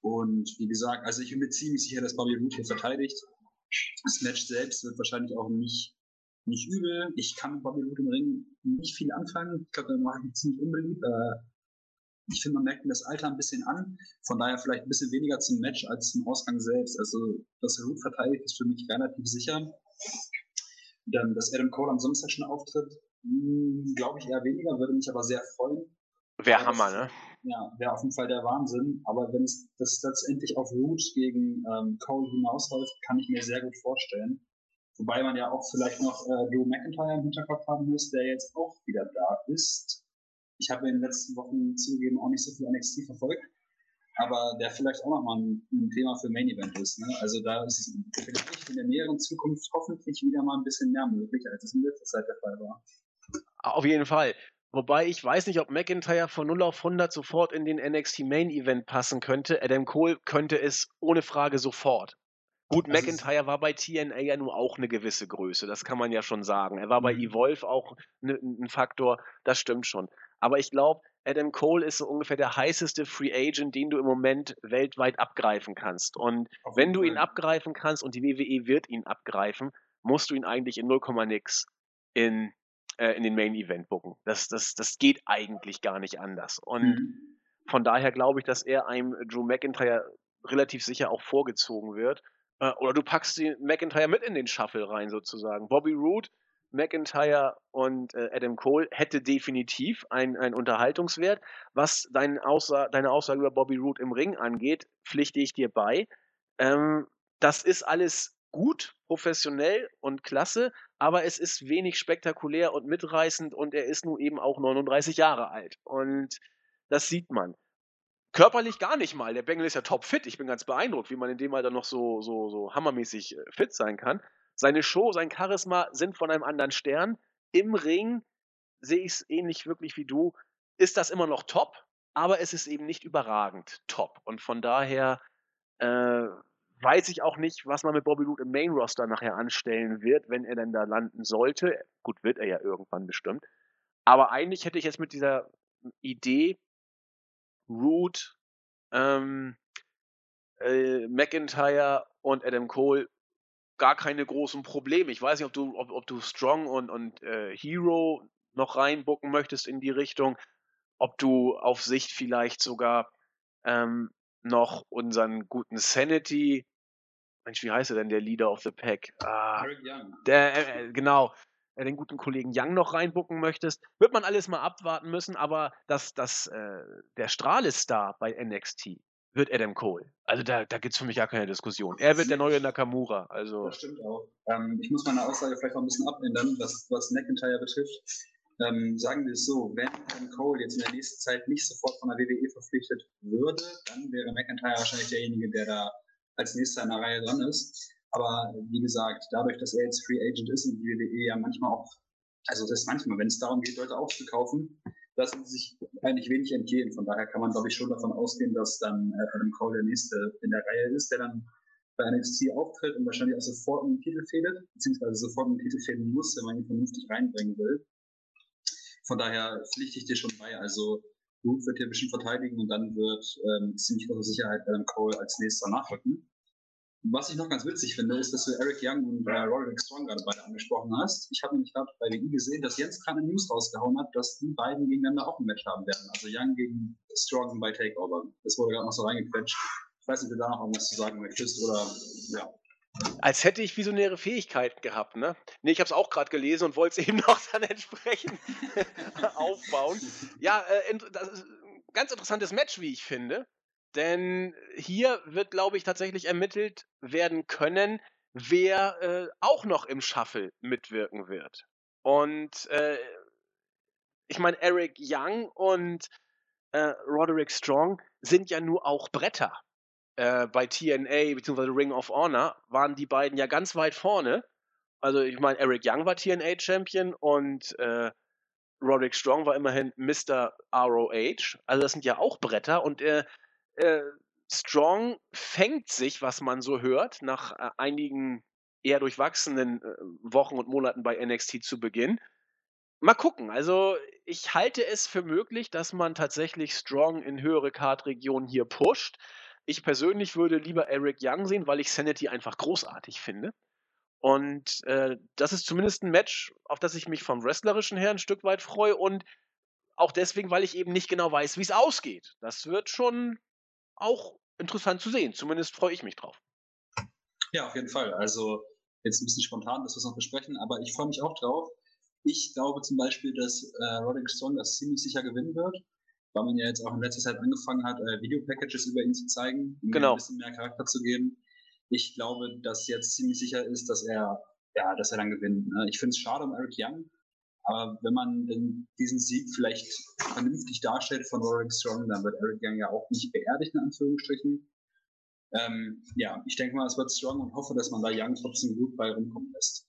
Und wie gesagt, also ich bin mir ziemlich sicher, dass Bobby Roode hier verteidigt. Das Match selbst wird wahrscheinlich auch nicht, nicht übel. Ich kann mit Bobby Roode im Ring nicht viel anfangen. Ich glaube, dann mache ich ziemlich unbeliebt. Äh, ich finde, man merkt mir das Alter ein bisschen an. Von daher vielleicht ein bisschen weniger zum Match als zum Ausgang selbst. Also, dass gut verteidigt, ist für mich relativ sicher. Dann, dass Adam Cole am Samstag schon auftritt, hm, glaube ich eher weniger, würde mich aber sehr freuen.
Wäre Hammer, ne?
Ja, wäre auf jeden Fall der Wahnsinn. Aber wenn es das letztendlich auf Root gegen ähm, Cole hinausläuft, kann ich mir sehr gut vorstellen. Wobei man ja auch vielleicht noch äh, Drew McIntyre im Hinterkopf haben muss, der jetzt auch wieder da ist ich habe in den letzten Wochen zugegeben auch nicht so viel NXT verfolgt, aber der vielleicht auch nochmal ein, ein Thema für Main Event ist. Ne? Also da ist vielleicht in der näheren Zukunft hoffentlich wieder mal ein bisschen mehr möglich, als es in letzter Zeit der Fall war.
Auf jeden Fall. Wobei ich weiß nicht, ob McIntyre von 0 auf 100 sofort in den NXT Main Event passen könnte. Adam Cole könnte es ohne Frage sofort. Gut, das McIntyre war bei TNA ja nur auch eine gewisse Größe, das kann man ja schon sagen. Er war bei mhm. Evolve auch ne, ein Faktor, das stimmt schon. Aber ich glaube, Adam Cole ist so ungefähr der heißeste Free Agent, den du im Moment weltweit abgreifen kannst. Und wenn du ihn abgreifen kannst und die WWE wird ihn abgreifen, musst du ihn eigentlich in 0, nix in, äh, in den Main Event bucken. Das, das, das geht eigentlich gar nicht anders. Und mhm. von daher glaube ich, dass er einem Drew McIntyre relativ sicher auch vorgezogen wird. Äh, oder du packst den McIntyre mit in den Shuffle rein sozusagen. Bobby Roode McIntyre und äh, Adam Cole hätte definitiv einen Unterhaltungswert. Was dein Aussa deine Aussage über Bobby Roode im Ring angeht, pflichte ich dir bei. Ähm, das ist alles gut, professionell und klasse, aber es ist wenig spektakulär und mitreißend und er ist nun eben auch 39 Jahre alt. Und das sieht man. Körperlich gar nicht mal. Der Bengel ist ja topfit. Ich bin ganz beeindruckt, wie man in dem Alter noch so, so, so hammermäßig äh, fit sein kann Seine Show, sein Charisma sind von einem anderen Stern. Im Ring sehe ich es ähnlich wirklich wie du. Ist das immer noch top, aber es ist eben nicht überragend top. Und von daher äh, weiß ich auch nicht, was man mit Bobby Roode im Main Roster nachher anstellen wird, wenn er denn da landen sollte. Gut, wird er ja irgendwann bestimmt. Aber eigentlich hätte ich jetzt mit dieser Idee Root, ähm, äh, McIntyre und Adam Cole gar keine großen Probleme. Ich weiß nicht, ob du, ob, ob du Strong und, und äh, Hero noch reinbucken möchtest in die Richtung, ob du auf Sicht vielleicht sogar ähm, noch unseren guten Sanity, Mensch, wie heißt er denn, der Leader of the Pack?
Ah, Young.
Der, äh, äh genau, den guten Kollegen Young noch reinbucken möchtest, wird man alles mal abwarten müssen, aber dass das, äh, der Strahlestar bei NXT wird Adam Cole. Also da, da gibt es für mich gar keine Diskussion. Er wird der neue Nakamura. Also.
Das stimmt auch. Ähm, ich muss meine Aussage vielleicht noch ein bisschen abändern, was, was McIntyre betrifft. Ähm, sagen wir es so, wenn Adam Cole jetzt in der nächsten Zeit nicht sofort von der WWE verpflichtet würde, dann wäre McIntyre wahrscheinlich derjenige, der da als nächster in der Reihe dran ist. Aber wie gesagt, dadurch, dass er jetzt Free Agent ist und die WWE ja manchmal auch, also das ist manchmal, wenn es darum geht, Leute aufzukaufen, lassen sich eigentlich wenig entgehen. Von daher kann man, glaube ich, schon davon ausgehen, dass dann äh, Adam Cole der nächste in der Reihe ist, der dann bei NXT auftritt und wahrscheinlich auch sofort einen Titel fädet, beziehungsweise sofort einen Titel fäden muss, wenn man ihn vernünftig reinbringen will. Von daher pflichte ich dir schon bei. Also Root wird hier ein bisschen verteidigen und dann wird ähm, ziemlich große Sicherheit Adam Cole als nächster nachrücken. Was ich noch ganz witzig finde, ist, dass du Eric Young und äh, Roderick Strong gerade beide angesprochen hast. Ich habe nämlich gerade bei WI gesehen, dass Jens gerade News rausgehauen hat, dass die beiden gegeneinander auch ein Match haben werden. Also Young gegen Strong bei Takeover. Das wurde gerade noch so reingequetscht. Ich weiß nicht, ob du da noch irgendwas zu sagen möchtest oder ja.
Als hätte ich visionäre Fähigkeiten gehabt, ne? Nee, ich habe es auch gerade gelesen und wollte es eben noch dann entsprechend aufbauen. Ja, äh, ganz interessantes Match, wie ich finde. Denn hier wird, glaube ich, tatsächlich ermittelt werden können, wer äh, auch noch im Shuffle mitwirken wird. Und äh, ich meine, Eric Young und äh, Roderick Strong sind ja nur auch Bretter. Äh, bei TNA bzw. Ring of Honor waren die beiden ja ganz weit vorne. Also ich meine, Eric Young war TNA-Champion und äh, Roderick Strong war immerhin Mr. ROH. Also das sind ja auch Bretter und äh, äh, Strong fängt sich, was man so hört, nach äh, einigen eher durchwachsenen äh, Wochen und Monaten bei NXT zu Beginn. Mal gucken. Also ich halte es für möglich, dass man tatsächlich Strong in höhere Card-Regionen hier pusht. Ich persönlich würde lieber Eric Young sehen, weil ich Sanity einfach großartig finde. Und äh, das ist zumindest ein Match, auf das ich mich vom Wrestlerischen her ein Stück weit freue und auch deswegen, weil ich eben nicht genau weiß, wie es ausgeht. Das wird schon auch interessant zu sehen. Zumindest freue ich mich drauf.
Ja, auf jeden Fall. Also jetzt ein bisschen spontan, dass wir es noch besprechen, aber ich freue mich auch drauf. Ich glaube zum Beispiel, dass äh, Roderick Strong das ziemlich sicher gewinnen wird, weil man ja jetzt auch in letzter Zeit angefangen hat, äh, Videopackages über ihn zu zeigen, um
genau.
ihm ein bisschen mehr Charakter zu geben. Ich glaube, dass jetzt ziemlich sicher ist, dass er, ja, dass er dann gewinnt. Ne? Ich finde es schade um Eric Young, aber wenn man diesen Sieg vielleicht vernünftig darstellt von Roderick Strong, dann wird Eric Young ja auch nicht beerdigt, in Anführungsstrichen. Ähm, ja, ich denke mal, es wird Strong und hoffe, dass man da Young trotzdem gut bei rumkommen lässt.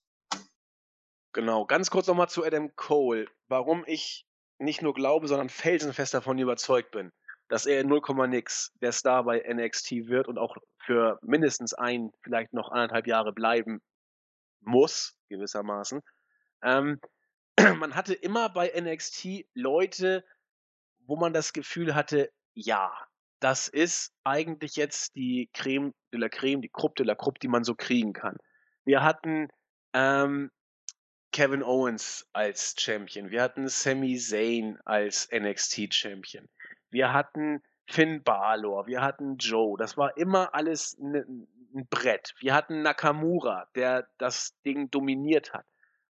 Genau, ganz kurz nochmal zu Adam Cole. Warum ich nicht nur glaube, sondern felsenfest davon überzeugt bin, dass er in 0, nix der Star bei NXT wird und auch für mindestens ein, vielleicht noch anderthalb Jahre bleiben muss, gewissermaßen. Ähm, man hatte immer bei NXT Leute, wo man das Gefühl hatte, ja, das ist eigentlich jetzt die Creme de la Creme, die Krupp de la Krupp, die man so kriegen kann. Wir hatten ähm, Kevin Owens als Champion. Wir hatten Sami Zayn als NXT Champion. Wir hatten Finn Balor. Wir hatten Joe. Das war immer alles ein Brett. Wir hatten Nakamura, der das Ding dominiert hat.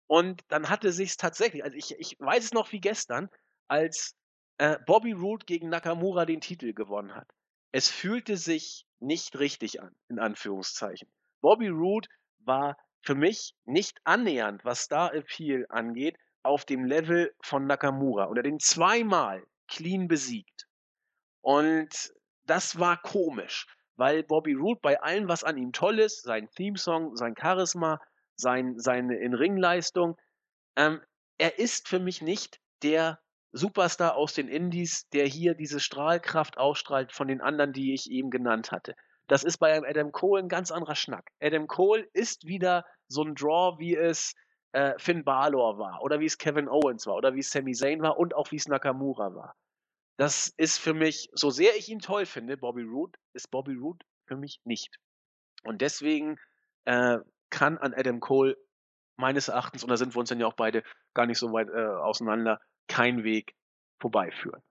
Und dann hatte sich's tatsächlich, also ich, ich weiß es noch wie gestern, als äh, Bobby Roode gegen Nakamura den Titel gewonnen hat. Es fühlte sich nicht richtig an, in Anführungszeichen. Bobby Roode war für mich nicht annähernd, was Star Appeal angeht, auf dem Level von Nakamura und er den zweimal clean besiegt. Und das war komisch, weil Bobby Roode bei allem, was an ihm toll ist, sein Themesong, sein Charisma, sein, seine In-Ring-Leistung. Ähm, er ist für mich nicht der Superstar aus den Indies, der hier diese Strahlkraft ausstrahlt von den anderen, die ich eben genannt hatte. Das ist bei Adam Cole ein ganz anderer Schnack. Adam Cole ist wieder so ein Draw, wie es äh, Finn Balor war oder wie es Kevin Owens war oder wie es Sami Zayn war und auch wie es Nakamura war. Das ist für mich, so sehr ich ihn toll finde, Bobby Roode, ist Bobby Roode für mich nicht. Und deswegen äh, kann an Adam Cole meines Erachtens, und da sind wir uns dann ja auch beide gar nicht so weit äh, auseinander, kein Weg vorbeiführen.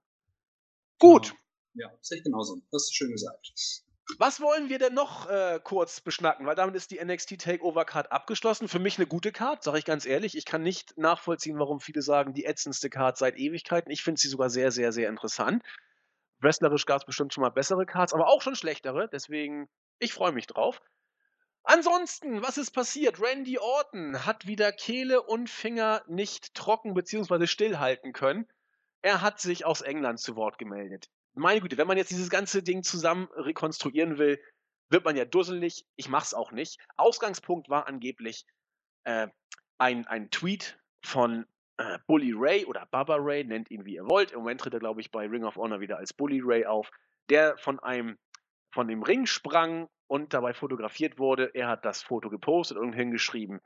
Gut.
Ja, sehe ich genauso. Das ist schön gesagt.
Was wollen wir denn noch äh, kurz beschnacken? Weil damit ist die NXT Takeover Card abgeschlossen. Für mich eine gute Card, sage ich ganz ehrlich. Ich kann nicht nachvollziehen, warum viele sagen, die ätzendste Card seit Ewigkeiten. Ich finde sie sogar sehr, sehr, sehr interessant. Wrestlerisch gab es bestimmt schon mal bessere Cards, aber auch schon schlechtere. Deswegen, ich freue mich drauf. Ansonsten, was ist passiert? Randy Orton hat wieder Kehle und Finger nicht trocken bzw. stillhalten können. Er hat sich aus England zu Wort gemeldet meine Güte, wenn man jetzt dieses ganze Ding zusammen rekonstruieren will, wird man ja dusselig. Ich mach's auch nicht. Ausgangspunkt war angeblich äh, ein, ein Tweet von äh, Bully Ray oder Baba Ray, nennt ihn wie ihr wollt. Im Moment tritt er, glaube ich, bei Ring of Honor wieder als Bully Ray auf, der von einem von dem Ring sprang und dabei fotografiert wurde. Er hat das Foto gepostet und hingeschrieben,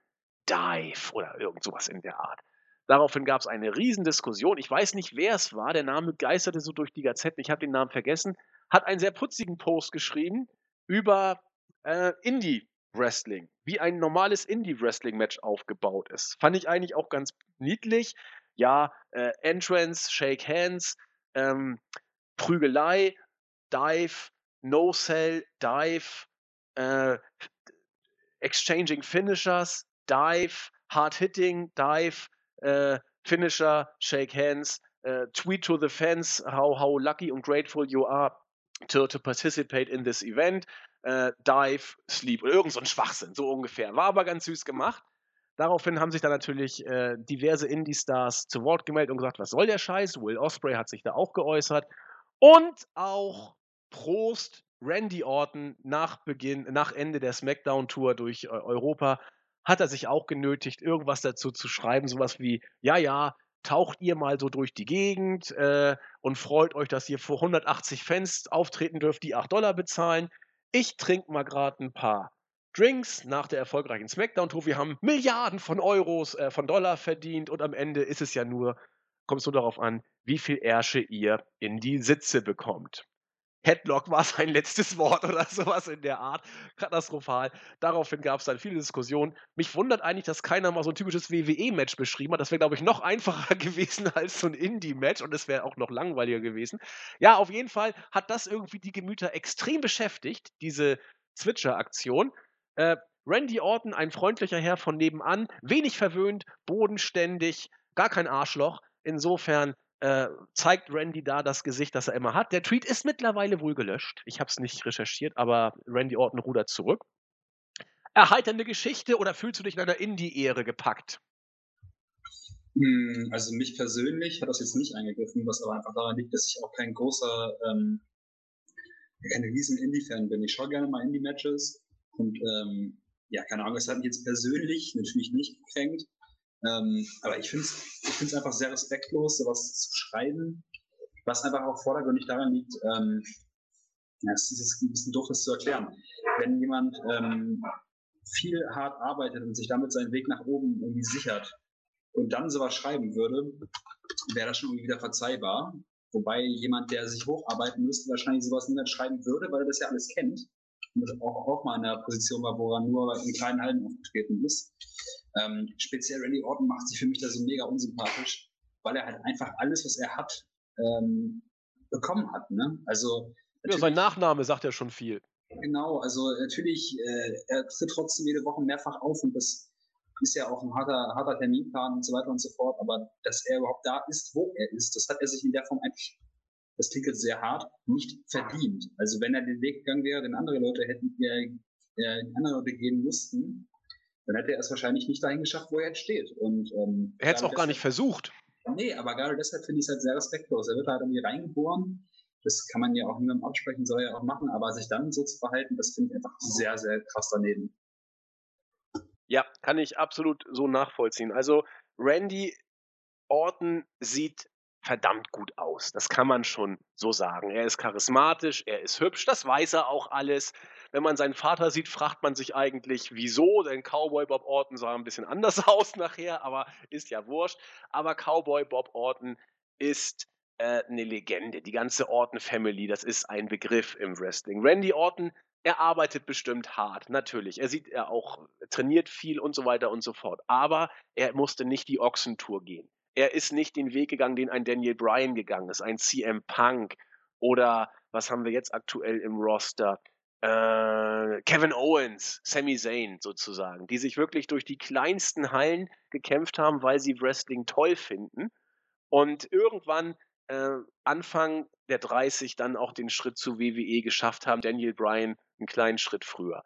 Dive oder irgend sowas in der Art. Daraufhin gab es eine Riesendiskussion. Ich weiß nicht, wer es war. Der Name geisterte so durch die Gazetten. Ich habe den Namen vergessen. Hat einen sehr putzigen Post geschrieben über äh, Indie-Wrestling, wie ein normales Indie-Wrestling-Match aufgebaut ist. Fand ich eigentlich auch ganz niedlich. Ja, äh, Entrance, Shake Hands, ähm, Prügelei, Dive, No-Cell, Dive, äh, Exchanging Finishers, Dive, Hard Hitting, Dive, äh, Finisher, Shake Hands, äh, Tweet to the fans how, how lucky and grateful you are to, to participate in this event. Äh, dive, Sleep oder irgend so ein Schwachsinn, so ungefähr. War aber ganz süß gemacht. Daraufhin haben sich dann natürlich äh, diverse Indie-Stars zu Wort gemeldet und gesagt, was soll der Scheiß? Will Osprey hat sich da auch geäußert. Und auch Prost Randy Orton nach Beginn, nach Ende der SmackDown-Tour durch äh, Europa hat er sich auch genötigt, irgendwas dazu zu schreiben, sowas wie, ja, ja, taucht ihr mal so durch die Gegend äh, und freut euch, dass ihr vor 180 Fans auftreten dürft, die 8 Dollar bezahlen. Ich trinke mal gerade ein paar Drinks nach der erfolgreichen Smackdown-Tour. Wir haben Milliarden von Euros, äh, von Dollar verdient und am Ende ist es ja nur, kommt es nur darauf an, wie viel Ärsche ihr in die Sitze bekommt. Headlock war sein letztes Wort oder sowas in der Art. Katastrophal. Daraufhin gab es dann viele Diskussionen. Mich wundert eigentlich, dass keiner mal so ein typisches WWE-Match beschrieben hat. Das wäre, glaube ich, noch einfacher gewesen als so ein Indie-Match und es wäre auch noch langweiliger gewesen. Ja, auf jeden Fall hat das irgendwie die Gemüter extrem beschäftigt, diese Switcher-Aktion. Äh, Randy Orton, ein freundlicher Herr von nebenan, wenig verwöhnt, bodenständig, gar kein Arschloch. Insofern äh, zeigt Randy da das Gesicht, das er immer hat. Der Tweet ist mittlerweile wohl gelöscht. Ich habe es nicht recherchiert, aber Randy Orton rudert zurück. Erheiternde Geschichte oder fühlst du dich in einer Indie-Ehre gepackt?
Hm, also mich persönlich hat das jetzt nicht eingegriffen, was aber einfach daran liegt, dass ich auch kein großer, ähm, kein riesen Indie-Fan bin. Ich schaue gerne mal Indie-Matches und ähm, ja, keine Ahnung, es hat mich jetzt persönlich natürlich nicht gekränkt, ähm, aber ich finde es ich find's einfach sehr respektlos, sowas zu schreiben, was einfach auch vordergründig daran liegt, ähm, ja, es ist ein bisschen doof, das zu erklären. Wenn jemand ähm, viel hart arbeitet und sich damit seinen Weg nach oben irgendwie sichert und dann sowas schreiben würde, wäre das schon irgendwie wieder verzeihbar. Wobei jemand, der sich hocharbeiten müsste, wahrscheinlich sowas niemand schreiben würde, weil er das ja alles kennt und auch, auch mal in einer Position war, wo er nur in kleinen Hallen aufgetreten ist. Ähm, speziell Randy Orton macht sich für mich da so mega unsympathisch, weil er halt einfach alles, was er hat, ähm, bekommen hat. Ne? Also
ja, sein Nachname sagt ja schon viel.
Genau, also natürlich, äh, er tritt trotzdem jede Woche mehrfach auf und das ist ja auch ein harter, harter Terminplan und so weiter und so fort, aber dass er überhaupt da ist, wo er ist, das hat er sich in der Form eigentlich, das klingt jetzt sehr hart, nicht verdient. Also wenn er den Weg gegangen wäre, den andere Leute hätten, äh, äh andere Leute gehen mussten, dann hätte er es wahrscheinlich nicht dahin geschafft, wo er jetzt steht. Und, ähm,
er hätte es auch gar nicht versucht.
Nee, aber gerade deshalb finde ich es halt sehr respektlos. Er wird halt irgendwie reingeboren. Das kann man ja auch niemandem absprechen, soll er auch machen, aber sich dann so zu verhalten, das finde ich einfach sehr, sehr krass daneben.
Ja, kann ich absolut so nachvollziehen. Also Randy Orton sieht verdammt gut aus. Das kann man schon so sagen. Er ist charismatisch, er ist hübsch, das weiß er auch alles. Wenn man seinen Vater sieht, fragt man sich eigentlich, wieso, denn Cowboy Bob Orton sah ein bisschen anders aus nachher, aber ist ja wurscht. Aber Cowboy Bob Orton ist äh, eine Legende. Die ganze Orton Family, das ist ein Begriff im Wrestling. Randy Orton, er arbeitet bestimmt hart, natürlich. Er sieht, er auch trainiert viel und so weiter und so fort. Aber er musste nicht die Ochsentour gehen er ist nicht den Weg gegangen, den ein Daniel Bryan gegangen ist, ein CM Punk oder was haben wir jetzt aktuell im Roster? Äh, Kevin Owens, Sami Zayn sozusagen, die sich wirklich durch die kleinsten Hallen gekämpft haben, weil sie Wrestling toll finden und irgendwann äh, Anfang der 30 dann auch den Schritt zu WWE geschafft haben, Daniel Bryan einen kleinen Schritt früher.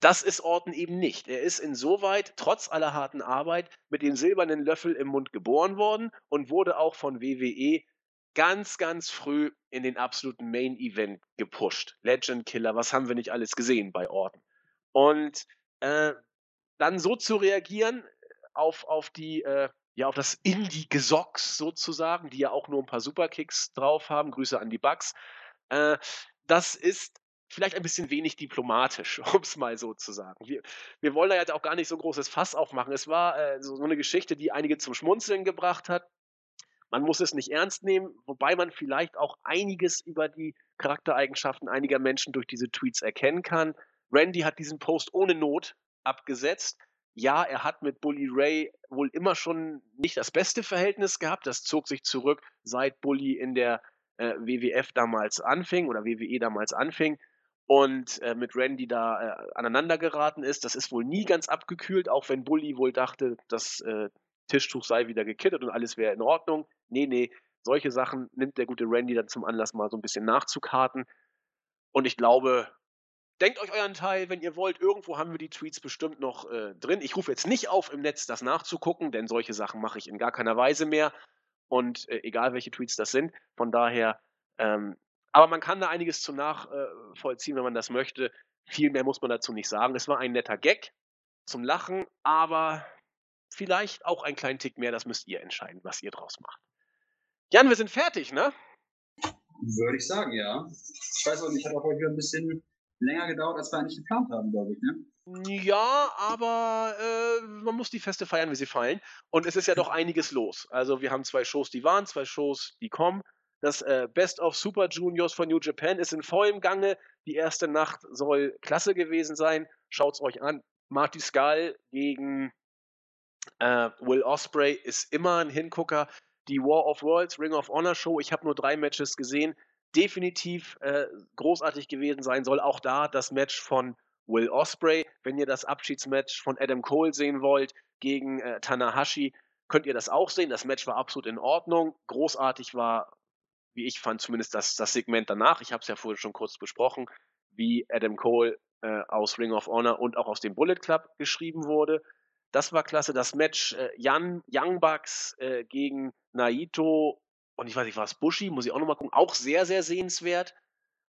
Das ist Orton eben nicht. Er ist insoweit, trotz aller harten Arbeit, mit dem silbernen Löffel im Mund geboren worden und wurde auch von WWE ganz, ganz früh in den absoluten Main Event gepusht. Legend Killer, was haben wir nicht alles gesehen bei Orton? Und äh, dann so zu reagieren auf, auf die, äh, ja, auf das Indie-Gesocks sozusagen, die ja auch nur ein paar Superkicks drauf haben. Grüße an die Bugs. Äh, das ist vielleicht ein bisschen wenig diplomatisch, um es mal so zu sagen. Wir, wir wollen da jetzt auch gar nicht so großes Fass aufmachen. Es war äh, so, so eine Geschichte, die einige zum Schmunzeln gebracht hat. Man muss es nicht ernst nehmen, wobei man vielleicht auch einiges über die Charaktereigenschaften einiger Menschen durch diese Tweets erkennen kann. Randy hat diesen Post ohne Not abgesetzt. Ja, er hat mit Bully Ray wohl immer schon nicht das beste Verhältnis gehabt. Das zog sich zurück, seit Bully in der äh, WWF damals anfing oder WWE damals anfing und äh, mit Randy da äh, aneinander geraten ist. Das ist wohl nie ganz abgekühlt, auch wenn Bully wohl dachte, das äh, Tischtuch sei wieder gekittet und alles wäre in Ordnung. Nee, nee, solche Sachen nimmt der gute Randy dann zum Anlass, mal so ein bisschen nachzukarten. Und ich glaube, denkt euch euren Teil, wenn ihr wollt. Irgendwo haben wir die Tweets bestimmt noch äh, drin. Ich rufe jetzt nicht auf, im Netz das nachzugucken, denn solche Sachen mache ich in gar keiner Weise mehr. Und äh, egal welche Tweets das sind. Von daher ähm, aber man kann da einiges zu nachvollziehen, wenn man das möchte. Viel mehr muss man dazu nicht sagen. Es war ein netter Gag zum Lachen, aber vielleicht auch ein kleinen Tick mehr. Das müsst ihr entscheiden, was ihr draus macht. Jan, wir sind fertig, ne?
Würde ich sagen, ja. Ich weiß auch nicht, hat auch heute ein bisschen länger gedauert, als wir eigentlich geplant haben, glaube ich, ne?
Ja, aber äh, man muss die Feste feiern, wie sie fallen. Und es ist ja doch einiges los. Also wir haben zwei Shows, die waren, zwei Shows, die kommen. Das äh, Best of Super Juniors von New Japan ist in vollem Gange. Die erste Nacht soll klasse gewesen sein. Schaut's euch an. Marty Skull gegen äh, Will Osprey ist immer ein Hingucker. Die War of Worlds Ring of Honor Show, ich habe nur drei Matches gesehen, definitiv äh, großartig gewesen sein soll. Auch da das Match von Will Osprey. Wenn ihr das Abschiedsmatch von Adam Cole sehen wollt gegen äh, Tanahashi, könnt ihr das auch sehen. Das Match war absolut in Ordnung. Großartig war wie ich fand, zumindest das, das Segment danach, ich habe es ja vorhin schon kurz besprochen, wie Adam Cole äh, aus Ring of Honor und auch aus dem Bullet Club geschrieben wurde. Das war klasse. Das Match äh, Jan, Young Bucks äh, gegen Naito und ich weiß nicht, war es Bushi, muss ich auch nochmal gucken, auch sehr, sehr sehenswert.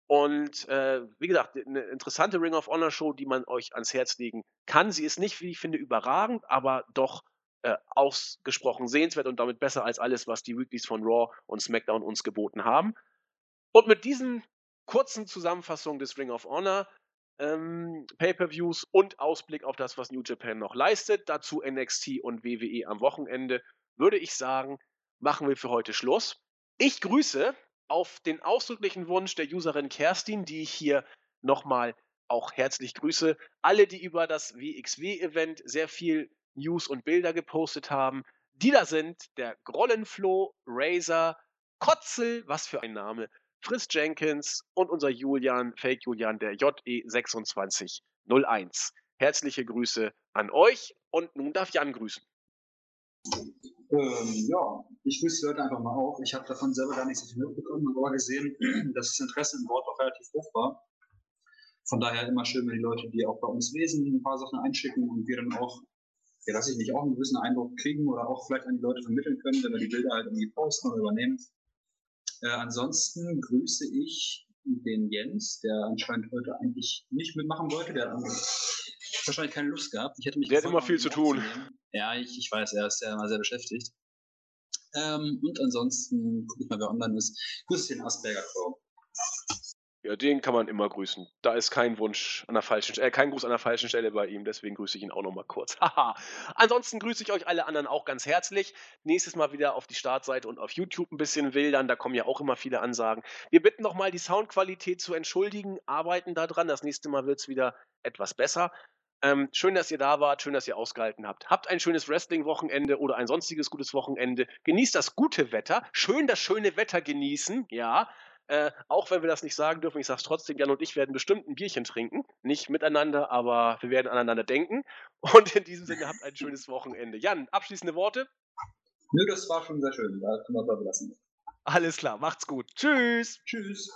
Und äh, wie gesagt, eine interessante Ring of Honor Show, die man euch ans Herz legen kann. Sie ist nicht, wie ich finde, überragend, aber doch äh, ausgesprochen sehenswert und damit besser als alles, was die Weeklies von Raw und SmackDown uns geboten haben. Und mit diesen kurzen Zusammenfassungen des Ring of Honor, ähm, Pay-per-Views und Ausblick auf das, was New Japan noch leistet, dazu NXT und WWE am Wochenende, würde ich sagen, machen wir für heute Schluss. Ich grüße auf den ausdrücklichen Wunsch der Userin Kerstin, die ich hier nochmal auch herzlich grüße, alle, die über das WXW-Event sehr viel News und Bilder gepostet haben. Die da sind der Grollenfloh, Razer, Kotzel, was für ein Name, Chris Jenkins und unser Julian, Fake Julian, der JE2601. Herzliche Grüße an euch und nun darf Jan grüßen.
Ähm, ja, ich grüße die Leute einfach mal auch. Ich habe davon selber gar nichts so viel mitbekommen, aber gesehen, dass das Interesse im Wort auch relativ hoch war. Von daher immer schön, wenn die Leute, die auch bei uns lesen, ein paar Sachen einschicken und wir dann auch ja, dass ich nicht auch einen gewissen Eindruck kriegen oder auch vielleicht an die Leute vermitteln können, wenn wir die Bilder halt irgendwie posten oder übernehmen. Äh, ansonsten grüße ich den Jens, der anscheinend heute eigentlich nicht mitmachen wollte. Der hat wahrscheinlich keine Lust gehabt. Ich hätte mich
Der hat immer viel zu tun.
Ja, ich, ich weiß, er ist ja immer sehr beschäftigt. Ähm, und ansonsten gucke ich mal, wer online ist. Grüß den Asperger Crow.
Ja, den kann man immer grüßen. Da ist kein Wunsch an der falschen Stelle, äh, kein Gruß an der falschen Stelle bei ihm, deswegen grüße ich ihn auch nochmal kurz. Haha. Ansonsten grüße ich euch alle anderen auch ganz herzlich. Nächstes Mal wieder auf die Startseite und auf YouTube ein bisschen wildern, da kommen ja auch immer viele Ansagen. Wir bitten nochmal die Soundqualität zu entschuldigen, arbeiten daran. Das nächste Mal wird es wieder etwas besser. Ähm, schön, dass ihr da wart, schön, dass ihr ausgehalten habt. Habt ein schönes Wrestling-Wochenende oder ein sonstiges gutes Wochenende. Genießt das gute Wetter. Schön das schöne Wetter genießen, ja. Äh, auch wenn wir das nicht sagen dürfen, ich sage es trotzdem, Jan und ich werden bestimmt ein Bierchen trinken. Nicht miteinander, aber wir werden aneinander denken. Und in diesem Sinne habt ein schönes Wochenende. Jan, abschließende Worte?
Nö, das war schon sehr schön. Da können wir belassen.
Alles klar, macht's gut. Tschüss.
Tschüss.